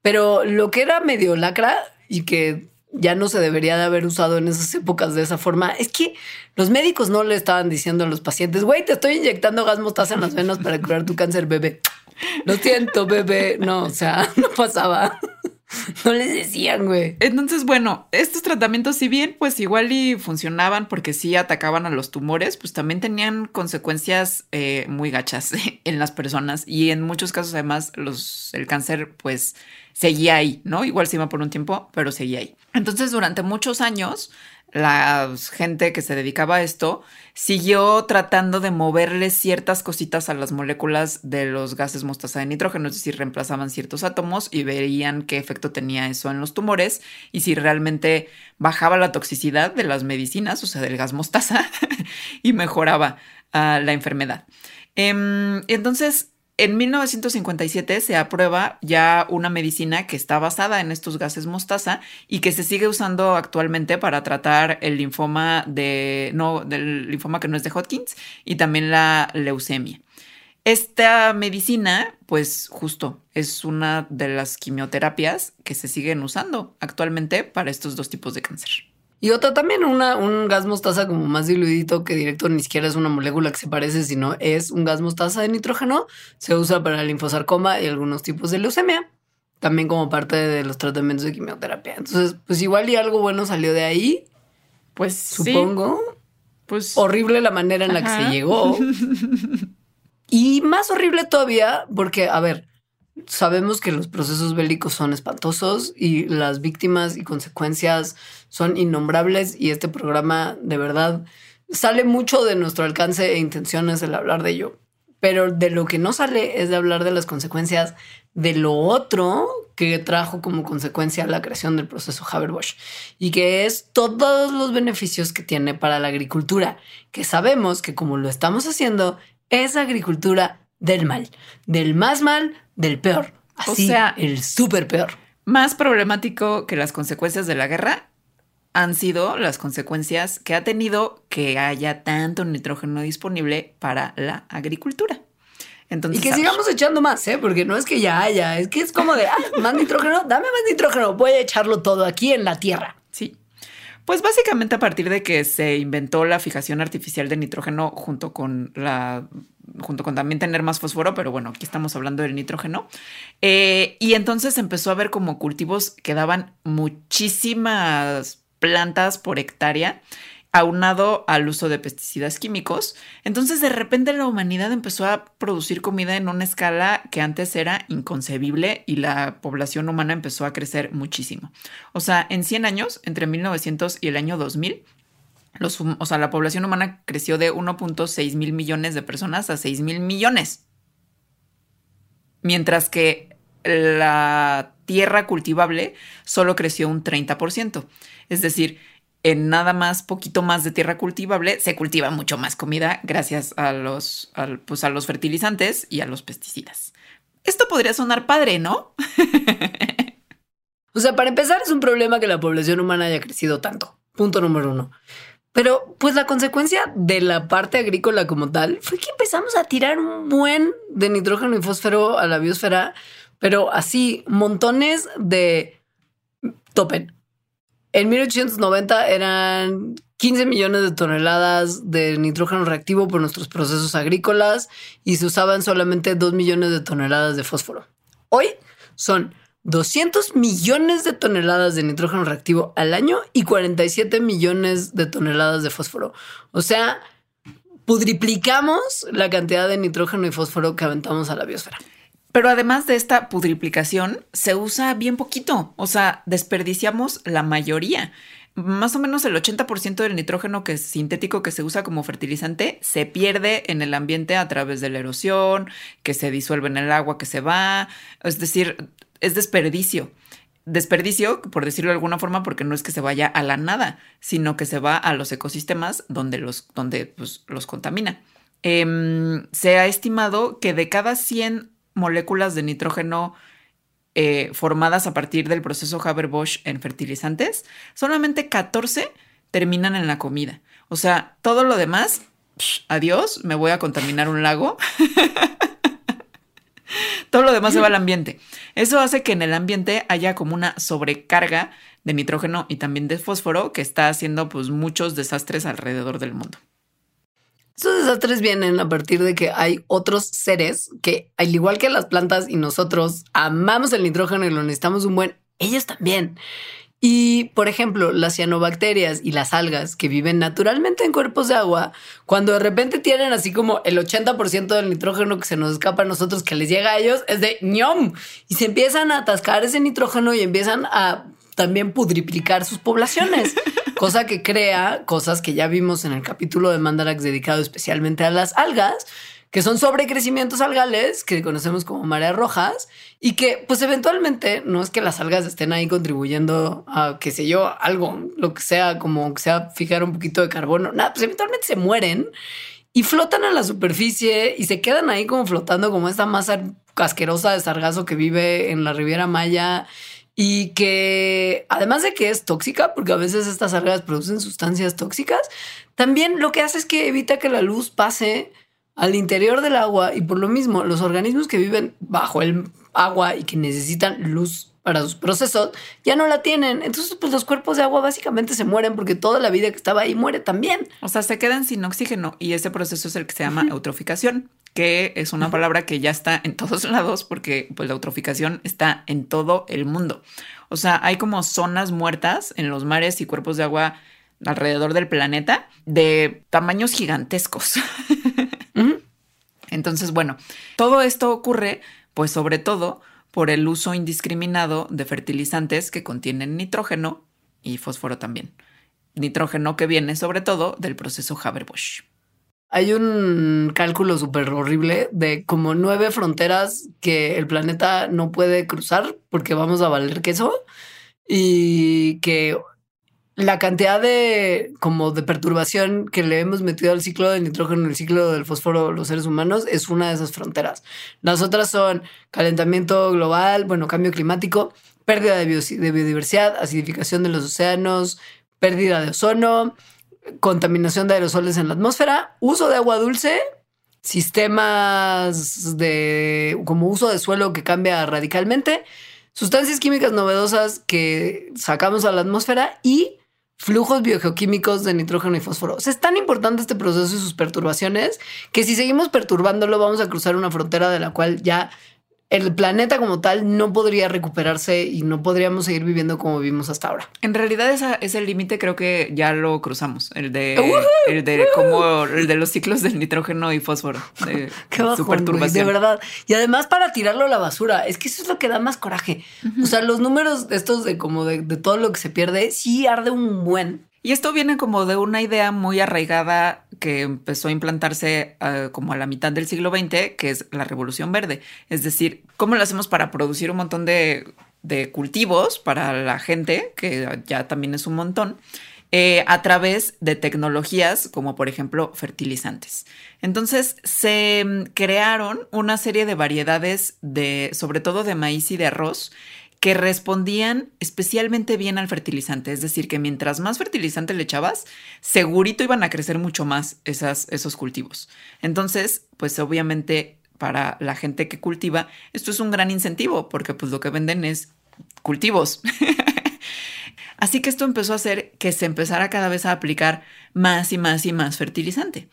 pero lo que era medio lacra y que ya no se debería de haber usado en esas épocas de esa forma. Es que los médicos no le estaban diciendo a los pacientes, güey, te estoy inyectando gas mostaza en las venas para curar tu cáncer, bebé. Lo siento, bebé. No, o sea, no pasaba. No les decían, güey. Entonces, bueno, estos tratamientos, si bien pues igual y funcionaban porque sí atacaban a los tumores, pues también tenían consecuencias eh, muy gachas en las personas y en muchos casos además los, el cáncer pues seguía ahí, ¿no? Igual se iba por un tiempo, pero seguía ahí. Entonces, durante muchos años, la gente que se dedicaba a esto siguió tratando de moverle ciertas cositas a las moléculas de los gases mostaza de nitrógeno, es decir, reemplazaban ciertos átomos y veían qué efecto tenía eso en los tumores y si realmente bajaba la toxicidad de las medicinas, o sea, del gas mostaza, y mejoraba ah, la enfermedad. Em, entonces, en 1957 se aprueba ya una medicina que está basada en estos gases mostaza y que se sigue usando actualmente para tratar el linfoma de no del linfoma que no es de Hodgkins y también la leucemia. Esta medicina, pues justo, es una de las quimioterapias que se siguen usando actualmente para estos dos tipos de cáncer. Y otra también, una, un gas mostaza como más diluidito que directo ni siquiera es una molécula que se parece, sino es un gas mostaza de nitrógeno. Se usa para el linfosarcoma y algunos tipos de leucemia. También como parte de los tratamientos de quimioterapia. Entonces, pues igual y algo bueno salió de ahí. Pues supongo. Pues horrible la manera en la que se llegó. y más horrible todavía, porque, a ver, sabemos que los procesos bélicos son espantosos y las víctimas y consecuencias son innombrables y este programa de verdad sale mucho de nuestro alcance e intenciones el hablar de ello. Pero de lo que no sale es de hablar de las consecuencias de lo otro que trajo como consecuencia la creación del proceso Haber-Bosch y que es todos los beneficios que tiene para la agricultura, que sabemos que como lo estamos haciendo es agricultura del mal, del más mal, del peor. Así, o sea, el súper peor. Más problemático que las consecuencias de la guerra han sido las consecuencias que ha tenido que haya tanto nitrógeno disponible para la agricultura. Entonces, y que sigamos echando más, ¿eh? porque no es que ya haya, es que es como de, ah, más nitrógeno, dame más nitrógeno, voy a echarlo todo aquí en la tierra. Pues básicamente a partir de que se inventó la fijación artificial de nitrógeno junto con la junto con también tener más fósforo, pero bueno, aquí estamos hablando del nitrógeno. Eh, y entonces empezó a ver como cultivos que daban muchísimas plantas por hectárea aunado al uso de pesticidas químicos. Entonces de repente la humanidad empezó a producir comida en una escala que antes era inconcebible y la población humana empezó a crecer muchísimo. O sea, en 100 años, entre 1900 y el año 2000, o sea, la población humana creció de 1.6 mil millones de personas a 6 mil millones. Mientras que la tierra cultivable solo creció un 30%. Es decir, en nada más, poquito más de tierra cultivable, se cultiva mucho más comida gracias a los, pues a los fertilizantes y a los pesticidas. Esto podría sonar padre, ¿no? o sea, para empezar, es un problema que la población humana haya crecido tanto. Punto número uno. Pero pues la consecuencia de la parte agrícola como tal fue que empezamos a tirar un buen de nitrógeno y fósforo a la biosfera pero así, montones de topen. En 1890 eran 15 millones de toneladas de nitrógeno reactivo por nuestros procesos agrícolas y se usaban solamente 2 millones de toneladas de fósforo. Hoy son 200 millones de toneladas de nitrógeno reactivo al año y 47 millones de toneladas de fósforo. O sea, pudriplicamos la cantidad de nitrógeno y fósforo que aventamos a la biosfera. Pero además de esta pudriplicación, se usa bien poquito, o sea, desperdiciamos la mayoría. Más o menos el 80% del nitrógeno que es sintético que se usa como fertilizante se pierde en el ambiente a través de la erosión, que se disuelve en el agua que se va, es decir, es desperdicio. Desperdicio, por decirlo de alguna forma, porque no es que se vaya a la nada, sino que se va a los ecosistemas donde los, donde, pues, los contamina. Em, se ha estimado que de cada 100 moléculas de nitrógeno eh, formadas a partir del proceso Haber-Bosch en fertilizantes, solamente 14 terminan en la comida. O sea, todo lo demás, adiós, me voy a contaminar un lago. todo lo demás se va al ambiente. Eso hace que en el ambiente haya como una sobrecarga de nitrógeno y también de fósforo que está haciendo pues muchos desastres alrededor del mundo. Estos desastres vienen a partir de que hay otros seres que, al igual que las plantas y nosotros, amamos el nitrógeno y lo necesitamos un buen, ellos también. Y, por ejemplo, las cianobacterias y las algas que viven naturalmente en cuerpos de agua, cuando de repente tienen así como el 80% del nitrógeno que se nos escapa a nosotros, que les llega a ellos, es de ñom. Y se empiezan a atascar ese nitrógeno y empiezan a también pudriplicar sus poblaciones, cosa que crea cosas que ya vimos en el capítulo de Mandarax dedicado especialmente a las algas, que son sobrecrecimientos algales que conocemos como mareas rojas y que pues eventualmente no es que las algas estén ahí contribuyendo a qué sé yo, algo, lo que sea, como que sea fijar un poquito de carbono, nada, pues eventualmente se mueren y flotan a la superficie y se quedan ahí como flotando como esta masa casquerosa de sargazo que vive en la Riviera Maya y que además de que es tóxica, porque a veces estas algas producen sustancias tóxicas, también lo que hace es que evita que la luz pase al interior del agua y por lo mismo los organismos que viven bajo el agua y que necesitan luz para sus procesos ya no la tienen. Entonces, pues los cuerpos de agua básicamente se mueren porque toda la vida que estaba ahí muere también. O sea, se quedan sin oxígeno y ese proceso es el que se llama eutroficación que es una palabra que ya está en todos lados porque pues la eutroficación está en todo el mundo. O sea, hay como zonas muertas en los mares y cuerpos de agua alrededor del planeta de tamaños gigantescos. Entonces, bueno, todo esto ocurre pues sobre todo por el uso indiscriminado de fertilizantes que contienen nitrógeno y fósforo también. Nitrógeno que viene sobre todo del proceso Haber-Bosch. Hay un cálculo súper horrible de como nueve fronteras que el planeta no puede cruzar porque vamos a valer queso y que la cantidad de como de perturbación que le hemos metido al ciclo del nitrógeno el ciclo del fósforo los seres humanos es una de esas fronteras. Las otras son calentamiento global, bueno, cambio climático, pérdida de biodiversidad, acidificación de los océanos, pérdida de ozono, contaminación de aerosoles en la atmósfera, uso de agua dulce, sistemas de como uso de suelo que cambia radicalmente, sustancias químicas novedosas que sacamos a la atmósfera y flujos biogeoquímicos de nitrógeno y fósforo. es tan importante este proceso y sus perturbaciones que si seguimos perturbándolo vamos a cruzar una frontera de la cual ya el planeta como tal no podría recuperarse y no podríamos seguir viviendo como vivimos hasta ahora. En realidad esa, ese límite creo que ya lo cruzamos, el de, el de como el de los ciclos del nitrógeno y fósforo, de Qué perturbación. de verdad. Y además para tirarlo a la basura, es que eso es lo que da más coraje. O sea, los números de estos de como de, de todo lo que se pierde, sí arde un buen. Y esto viene como de una idea muy arraigada que empezó a implantarse ah, como a la mitad del siglo XX, que es la revolución verde. Es decir, ¿cómo lo hacemos para producir un montón de, cultivos para la gente, que ya también es un montón? Eh, a través de tecnologías como por ejemplo fertilizantes. Entonces se mm, crearon una serie de variedades de, sobre todo de maíz y de arroz, que respondían especialmente bien al fertilizante. Es decir, que mientras más fertilizante le echabas, segurito iban a crecer mucho más esos cultivos. Entonces, pues obviamente para la gente que cultiva, esto es un gran incentivo porque pues lo que venden es cultivos. Así que esto empezó a hacer que se empezara cada vez a aplicar más y más y más fertilizante.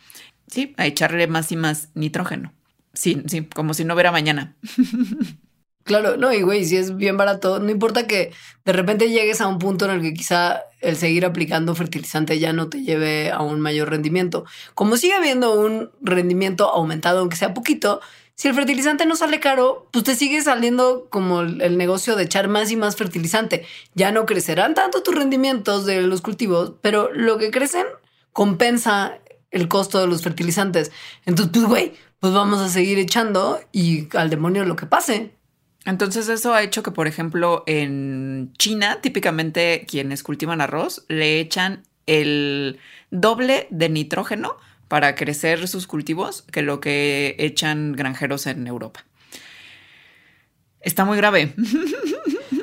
Sí, a echarle más y más nitrógeno. Sí, sí, como si no hubiera mañana. Claro, no, y güey, si es bien barato, no importa que de repente llegues a un punto en el que quizá el seguir aplicando fertilizante ya no te lleve a un mayor rendimiento. Como sigue habiendo un rendimiento aumentado, aunque sea poquito, si el fertilizante no sale caro, pues te sigue saliendo como el negocio de echar más y más fertilizante. Ya no crecerán tanto tus rendimientos de los cultivos, pero lo que crecen compensa el costo de los fertilizantes. Entonces, pues, güey, pues vamos a seguir echando y al demonio lo que pase. Entonces eso ha hecho que, por ejemplo, en China, típicamente quienes cultivan arroz le echan el doble de nitrógeno para crecer sus cultivos que lo que echan granjeros en Europa. Está muy grave.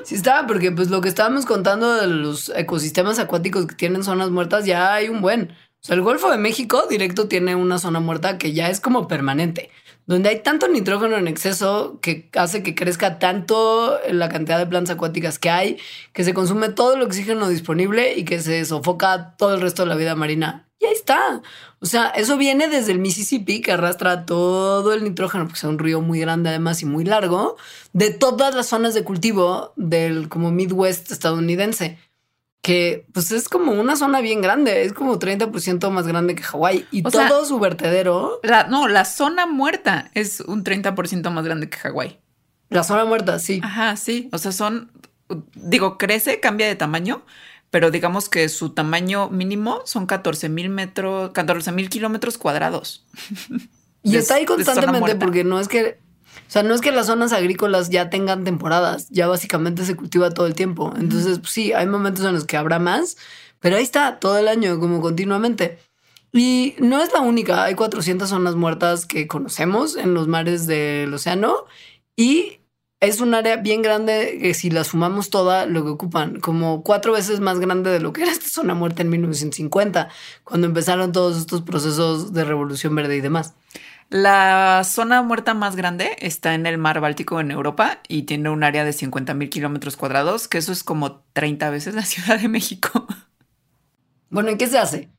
Sí está, porque pues lo que estábamos contando de los ecosistemas acuáticos que tienen zonas muertas, ya hay un buen. El Golfo de México directo tiene una zona muerta que ya es como permanente donde hay tanto nitrógeno en exceso que hace que crezca tanto la cantidad de plantas acuáticas que hay, que se consume todo el oxígeno disponible y que se sofoca todo el resto de la vida marina. Y ahí está. O sea, eso viene desde el Mississippi, que arrastra todo el nitrógeno, porque es un río muy grande además y muy largo, de todas las zonas de cultivo del como Midwest estadounidense que pues es como una zona bien grande, es como 30% más grande que Hawái y todo su vertedero. no, la zona muerta es un 30% más grande que Hawái. La zona muerta, sí. Ajá, sí. O sea, son, digo, crece, cambia de tamaño, pero digamos que su tamaño mínimo son 14 mil metros, 14 mil kilómetros cuadrados. Y está ahí constantemente porque no es que o sea, no es que las zonas agrícolas ya tengan temporadas, ya básicamente se cultiva todo el tiempo. Entonces, pues sí, hay momentos en los que habrá más, pero ahí está todo el año, como continuamente. Y no es la única, hay 400 zonas muertas que conocemos en los mares del océano y es un área bien grande que si las sumamos todas, lo que ocupan, como cuatro veces más grande de lo que era esta zona muerta en 1950, cuando empezaron todos estos procesos de revolución verde y demás. La zona muerta más grande está en el mar Báltico en Europa y tiene un área de 50 mil kilómetros cuadrados, que eso es como 30 veces la Ciudad de México. Bueno, ¿y qué se hace?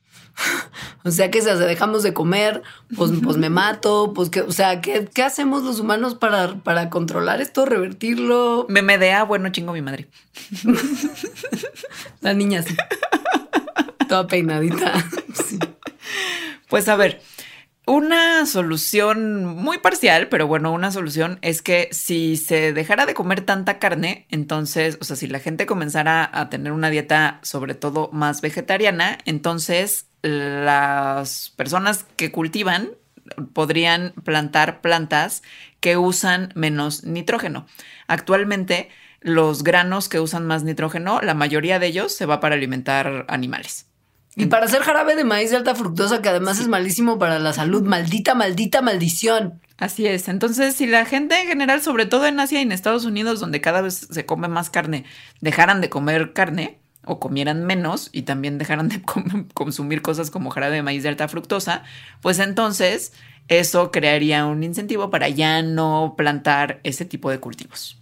o sea, ¿qué se hace? ¿Dejamos de comer? Pues, pues me mato. Pues que, o sea, ¿qué, ¿qué, hacemos los humanos para, para controlar esto, revertirlo? Me medea, bueno, chingo mi madre. la niña sí. Toda peinadita. Pues a ver, una solución muy parcial, pero bueno, una solución es que si se dejara de comer tanta carne, entonces, o sea, si la gente comenzara a tener una dieta sobre todo más vegetariana, entonces las personas que cultivan podrían plantar plantas que usan menos nitrógeno. Actualmente, los granos que usan más nitrógeno, la mayoría de ellos se va para alimentar animales. Y para hacer jarabe de maíz de alta fructosa, que además es malísimo para la salud, maldita, maldita maldición. Así es. Entonces, si la gente en general, sobre todo en Asia y en Estados Unidos, donde cada vez se come más carne, dejaran de comer carne o comieran menos y también dejaran de consumir cosas como jarabe de maíz de alta fructosa, pues entonces eso crearía un incentivo para ya no plantar ese tipo de cultivos.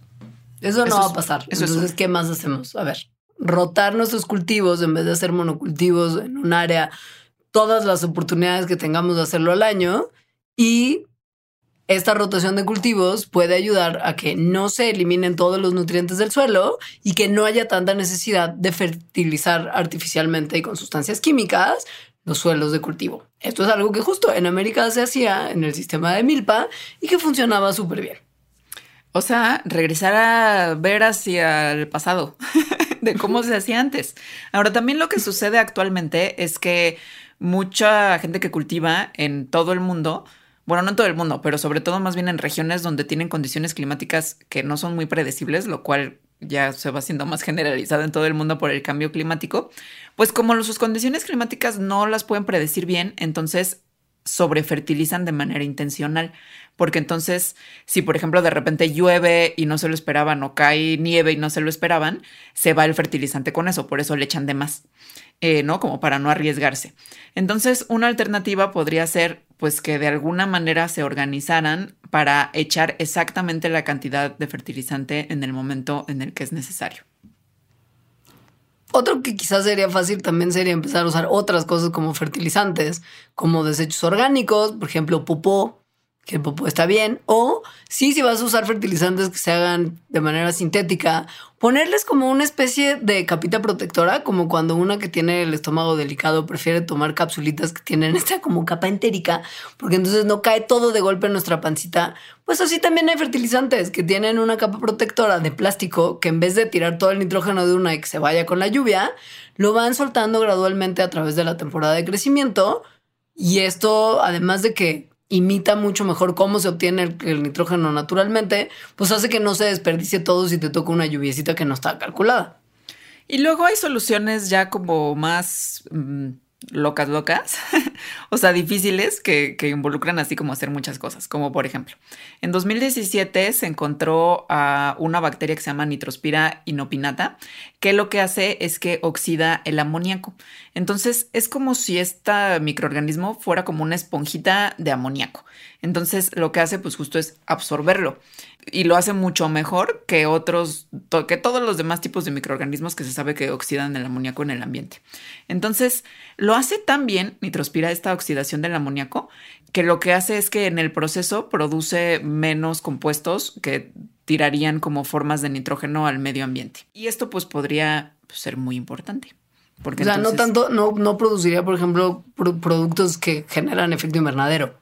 Eso no va a pasar. Entonces, ¿qué más hacemos? A ver rotar nuestros cultivos en vez de hacer monocultivos en un área, todas las oportunidades que tengamos de hacerlo al año y esta rotación de cultivos puede ayudar a que no se eliminen todos los nutrientes del suelo y que no haya tanta necesidad de fertilizar artificialmente y con sustancias químicas los suelos de cultivo. Esto es algo que justo en América se hacía en el sistema de milpa y que funcionaba súper bien. O sea, regresar a ver hacia el pasado. de cómo se hacía antes. Ahora, también lo que sucede actualmente es que mucha gente que cultiva en todo el mundo, bueno, no en todo el mundo, pero sobre todo más bien en regiones donde tienen condiciones climáticas que no son muy predecibles, lo cual ya se va haciendo más generalizado en todo el mundo por el cambio climático, pues como sus condiciones climáticas no las pueden predecir bien, entonces sobrefertilizan de manera intencional. Porque entonces, si por ejemplo de repente llueve y no se lo esperaban o cae nieve y no se lo esperaban, se va el fertilizante con eso, por eso le echan de más, eh, ¿no? Como para no arriesgarse. Entonces, una alternativa podría ser pues que de alguna manera se organizaran para echar exactamente la cantidad de fertilizante en el momento en el que es necesario. Otro que quizás sería fácil también sería empezar a usar otras cosas como fertilizantes, como desechos orgánicos, por ejemplo, popó, que está bien, o sí, si vas a usar fertilizantes que se hagan de manera sintética, ponerles como una especie de capita protectora, como cuando una que tiene el estómago delicado prefiere tomar capsulitas que tienen esta como capa entérica, porque entonces no cae todo de golpe en nuestra pancita. Pues así también hay fertilizantes que tienen una capa protectora de plástico que en vez de tirar todo el nitrógeno de una y que se vaya con la lluvia, lo van soltando gradualmente a través de la temporada de crecimiento. Y esto, además de que imita mucho mejor cómo se obtiene el, nitrógeno naturalmente, pues hace que no se desperdicie todo si te toca una lluviecita que no está calculada. Y luego hay soluciones ya como más mm, locas, locas, o sea, difíciles que, que, involucran así como hacer muchas cosas, como por ejemplo, en 2017 se encontró a una bacteria que se llama Nitrospira inopinata, que lo que hace es que oxida el amoníaco. Entonces es como si este microorganismo fuera como una esponjita de amoníaco. Entonces lo que hace pues justo es absorberlo y lo hace mucho mejor que otros, que todos los demás tipos de microorganismos que se sabe que oxidan el amoníaco en el ambiente. Entonces, lo hace tan bien, nitrospira esta oxidación del amoníaco, que lo que hace es que en el proceso produce menos compuestos que tirarían como formas de nitrógeno al medio ambiente. Y esto pues podría pues, ser muy importante. Porque o sea, no tanto, no, no produciría, por ejemplo, productos que generan efecto invernadero,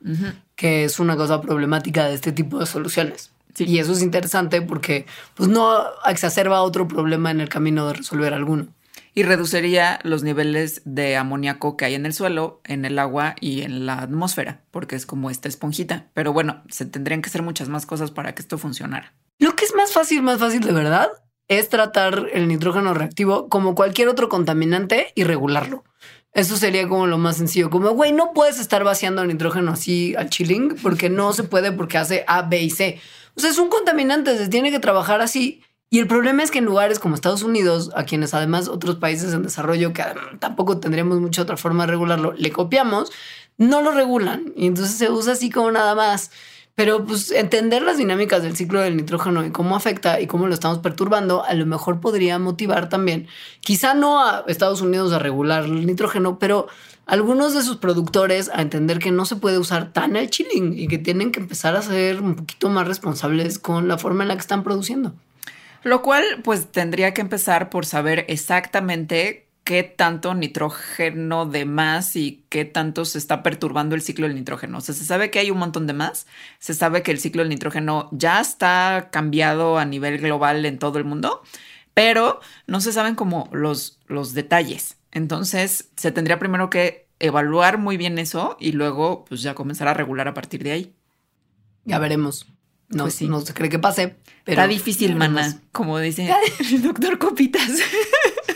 que es una cosa problemática de este tipo de soluciones. Y eso es interesante porque pues, no exacerba otro problema en el camino de resolver alguno. Y reduciría los niveles de amoníaco que hay en el suelo, en el agua y en la atmósfera, porque es como esta esponjita. Pero bueno, se tendrían que hacer muchas más cosas para que esto funcionara. Lo que es más fácil, más fácil de verdad, es tratar el nitrógeno reactivo como cualquier otro contaminante y regularlo. Eso sería como lo más sencillo. Como, güey, no puedes estar vaciando nitrógeno así al chilling porque no se puede porque hace A, B y C. O sea, es un contaminante, se tiene que trabajar así. Y el problema es que en lugares como Estados Unidos, a quienes además otros países en desarrollo, que tampoco tendríamos mucha otra forma de regularlo, le copiamos, no lo regulan. Y entonces se usa así como nada más. Pero pues entender las dinámicas del ciclo del nitrógeno y cómo afecta y cómo lo estamos perturbando, a lo mejor podría motivar también, quizá no a Estados Unidos a regular el nitrógeno, pero algunos de sus productores a entender que no se puede usar tan el chilling y que tienen que empezar a ser un poquito más responsables con la forma en la que están produciendo. Lo cual pues tendría que empezar por saber exactamente qué tanto nitrógeno de más y qué tanto se está perturbando el ciclo del nitrógeno. O sea, se sabe que hay un montón de más, se sabe que el ciclo del nitrógeno ya está cambiado a nivel global en todo el mundo, pero no se saben como los, los detalles. Entonces, se tendría primero que evaluar muy bien eso y luego pues ya comenzar a regular a partir de ahí. Ya veremos. No, pues no se cree que pase. Pero Está difícil, mana, como dice el doctor Copitas.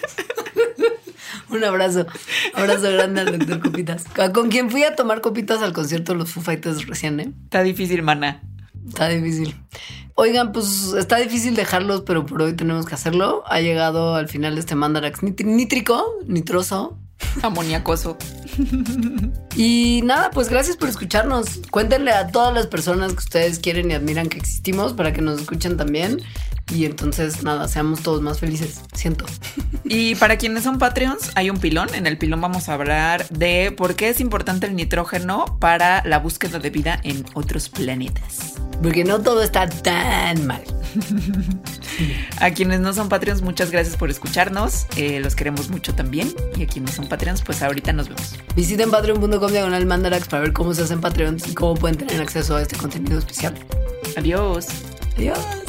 Un abrazo, abrazo grande al doctor Copitas. Con quien fui a tomar copitas al concierto de los Foo Fighters recién, ¿eh? Está difícil, mana. Está difícil. Oigan, pues está difícil dejarlos, pero por hoy tenemos que hacerlo. Ha llegado al final este Mandarax nítrico, nitroso. Amoniacoso. Y nada, pues gracias por escucharnos. Cuéntenle a todas las personas que ustedes quieren y admiran que existimos para que nos escuchen también. Y entonces, nada, seamos todos más felices, siento. Y para quienes son Patreons, hay un pilón. En el pilón vamos a hablar de por qué es importante el nitrógeno para la búsqueda de vida en otros planetas. Porque no todo está tan mal. a quienes no son Patreons, muchas gracias por escucharnos. Eh, los queremos mucho también. Y a quienes son Patreons, pues ahorita nos vemos. Visiten patreon.com diagonal mandarax para ver cómo se hacen Patreons y cómo pueden tener acceso a este contenido especial. Adiós. Adiós.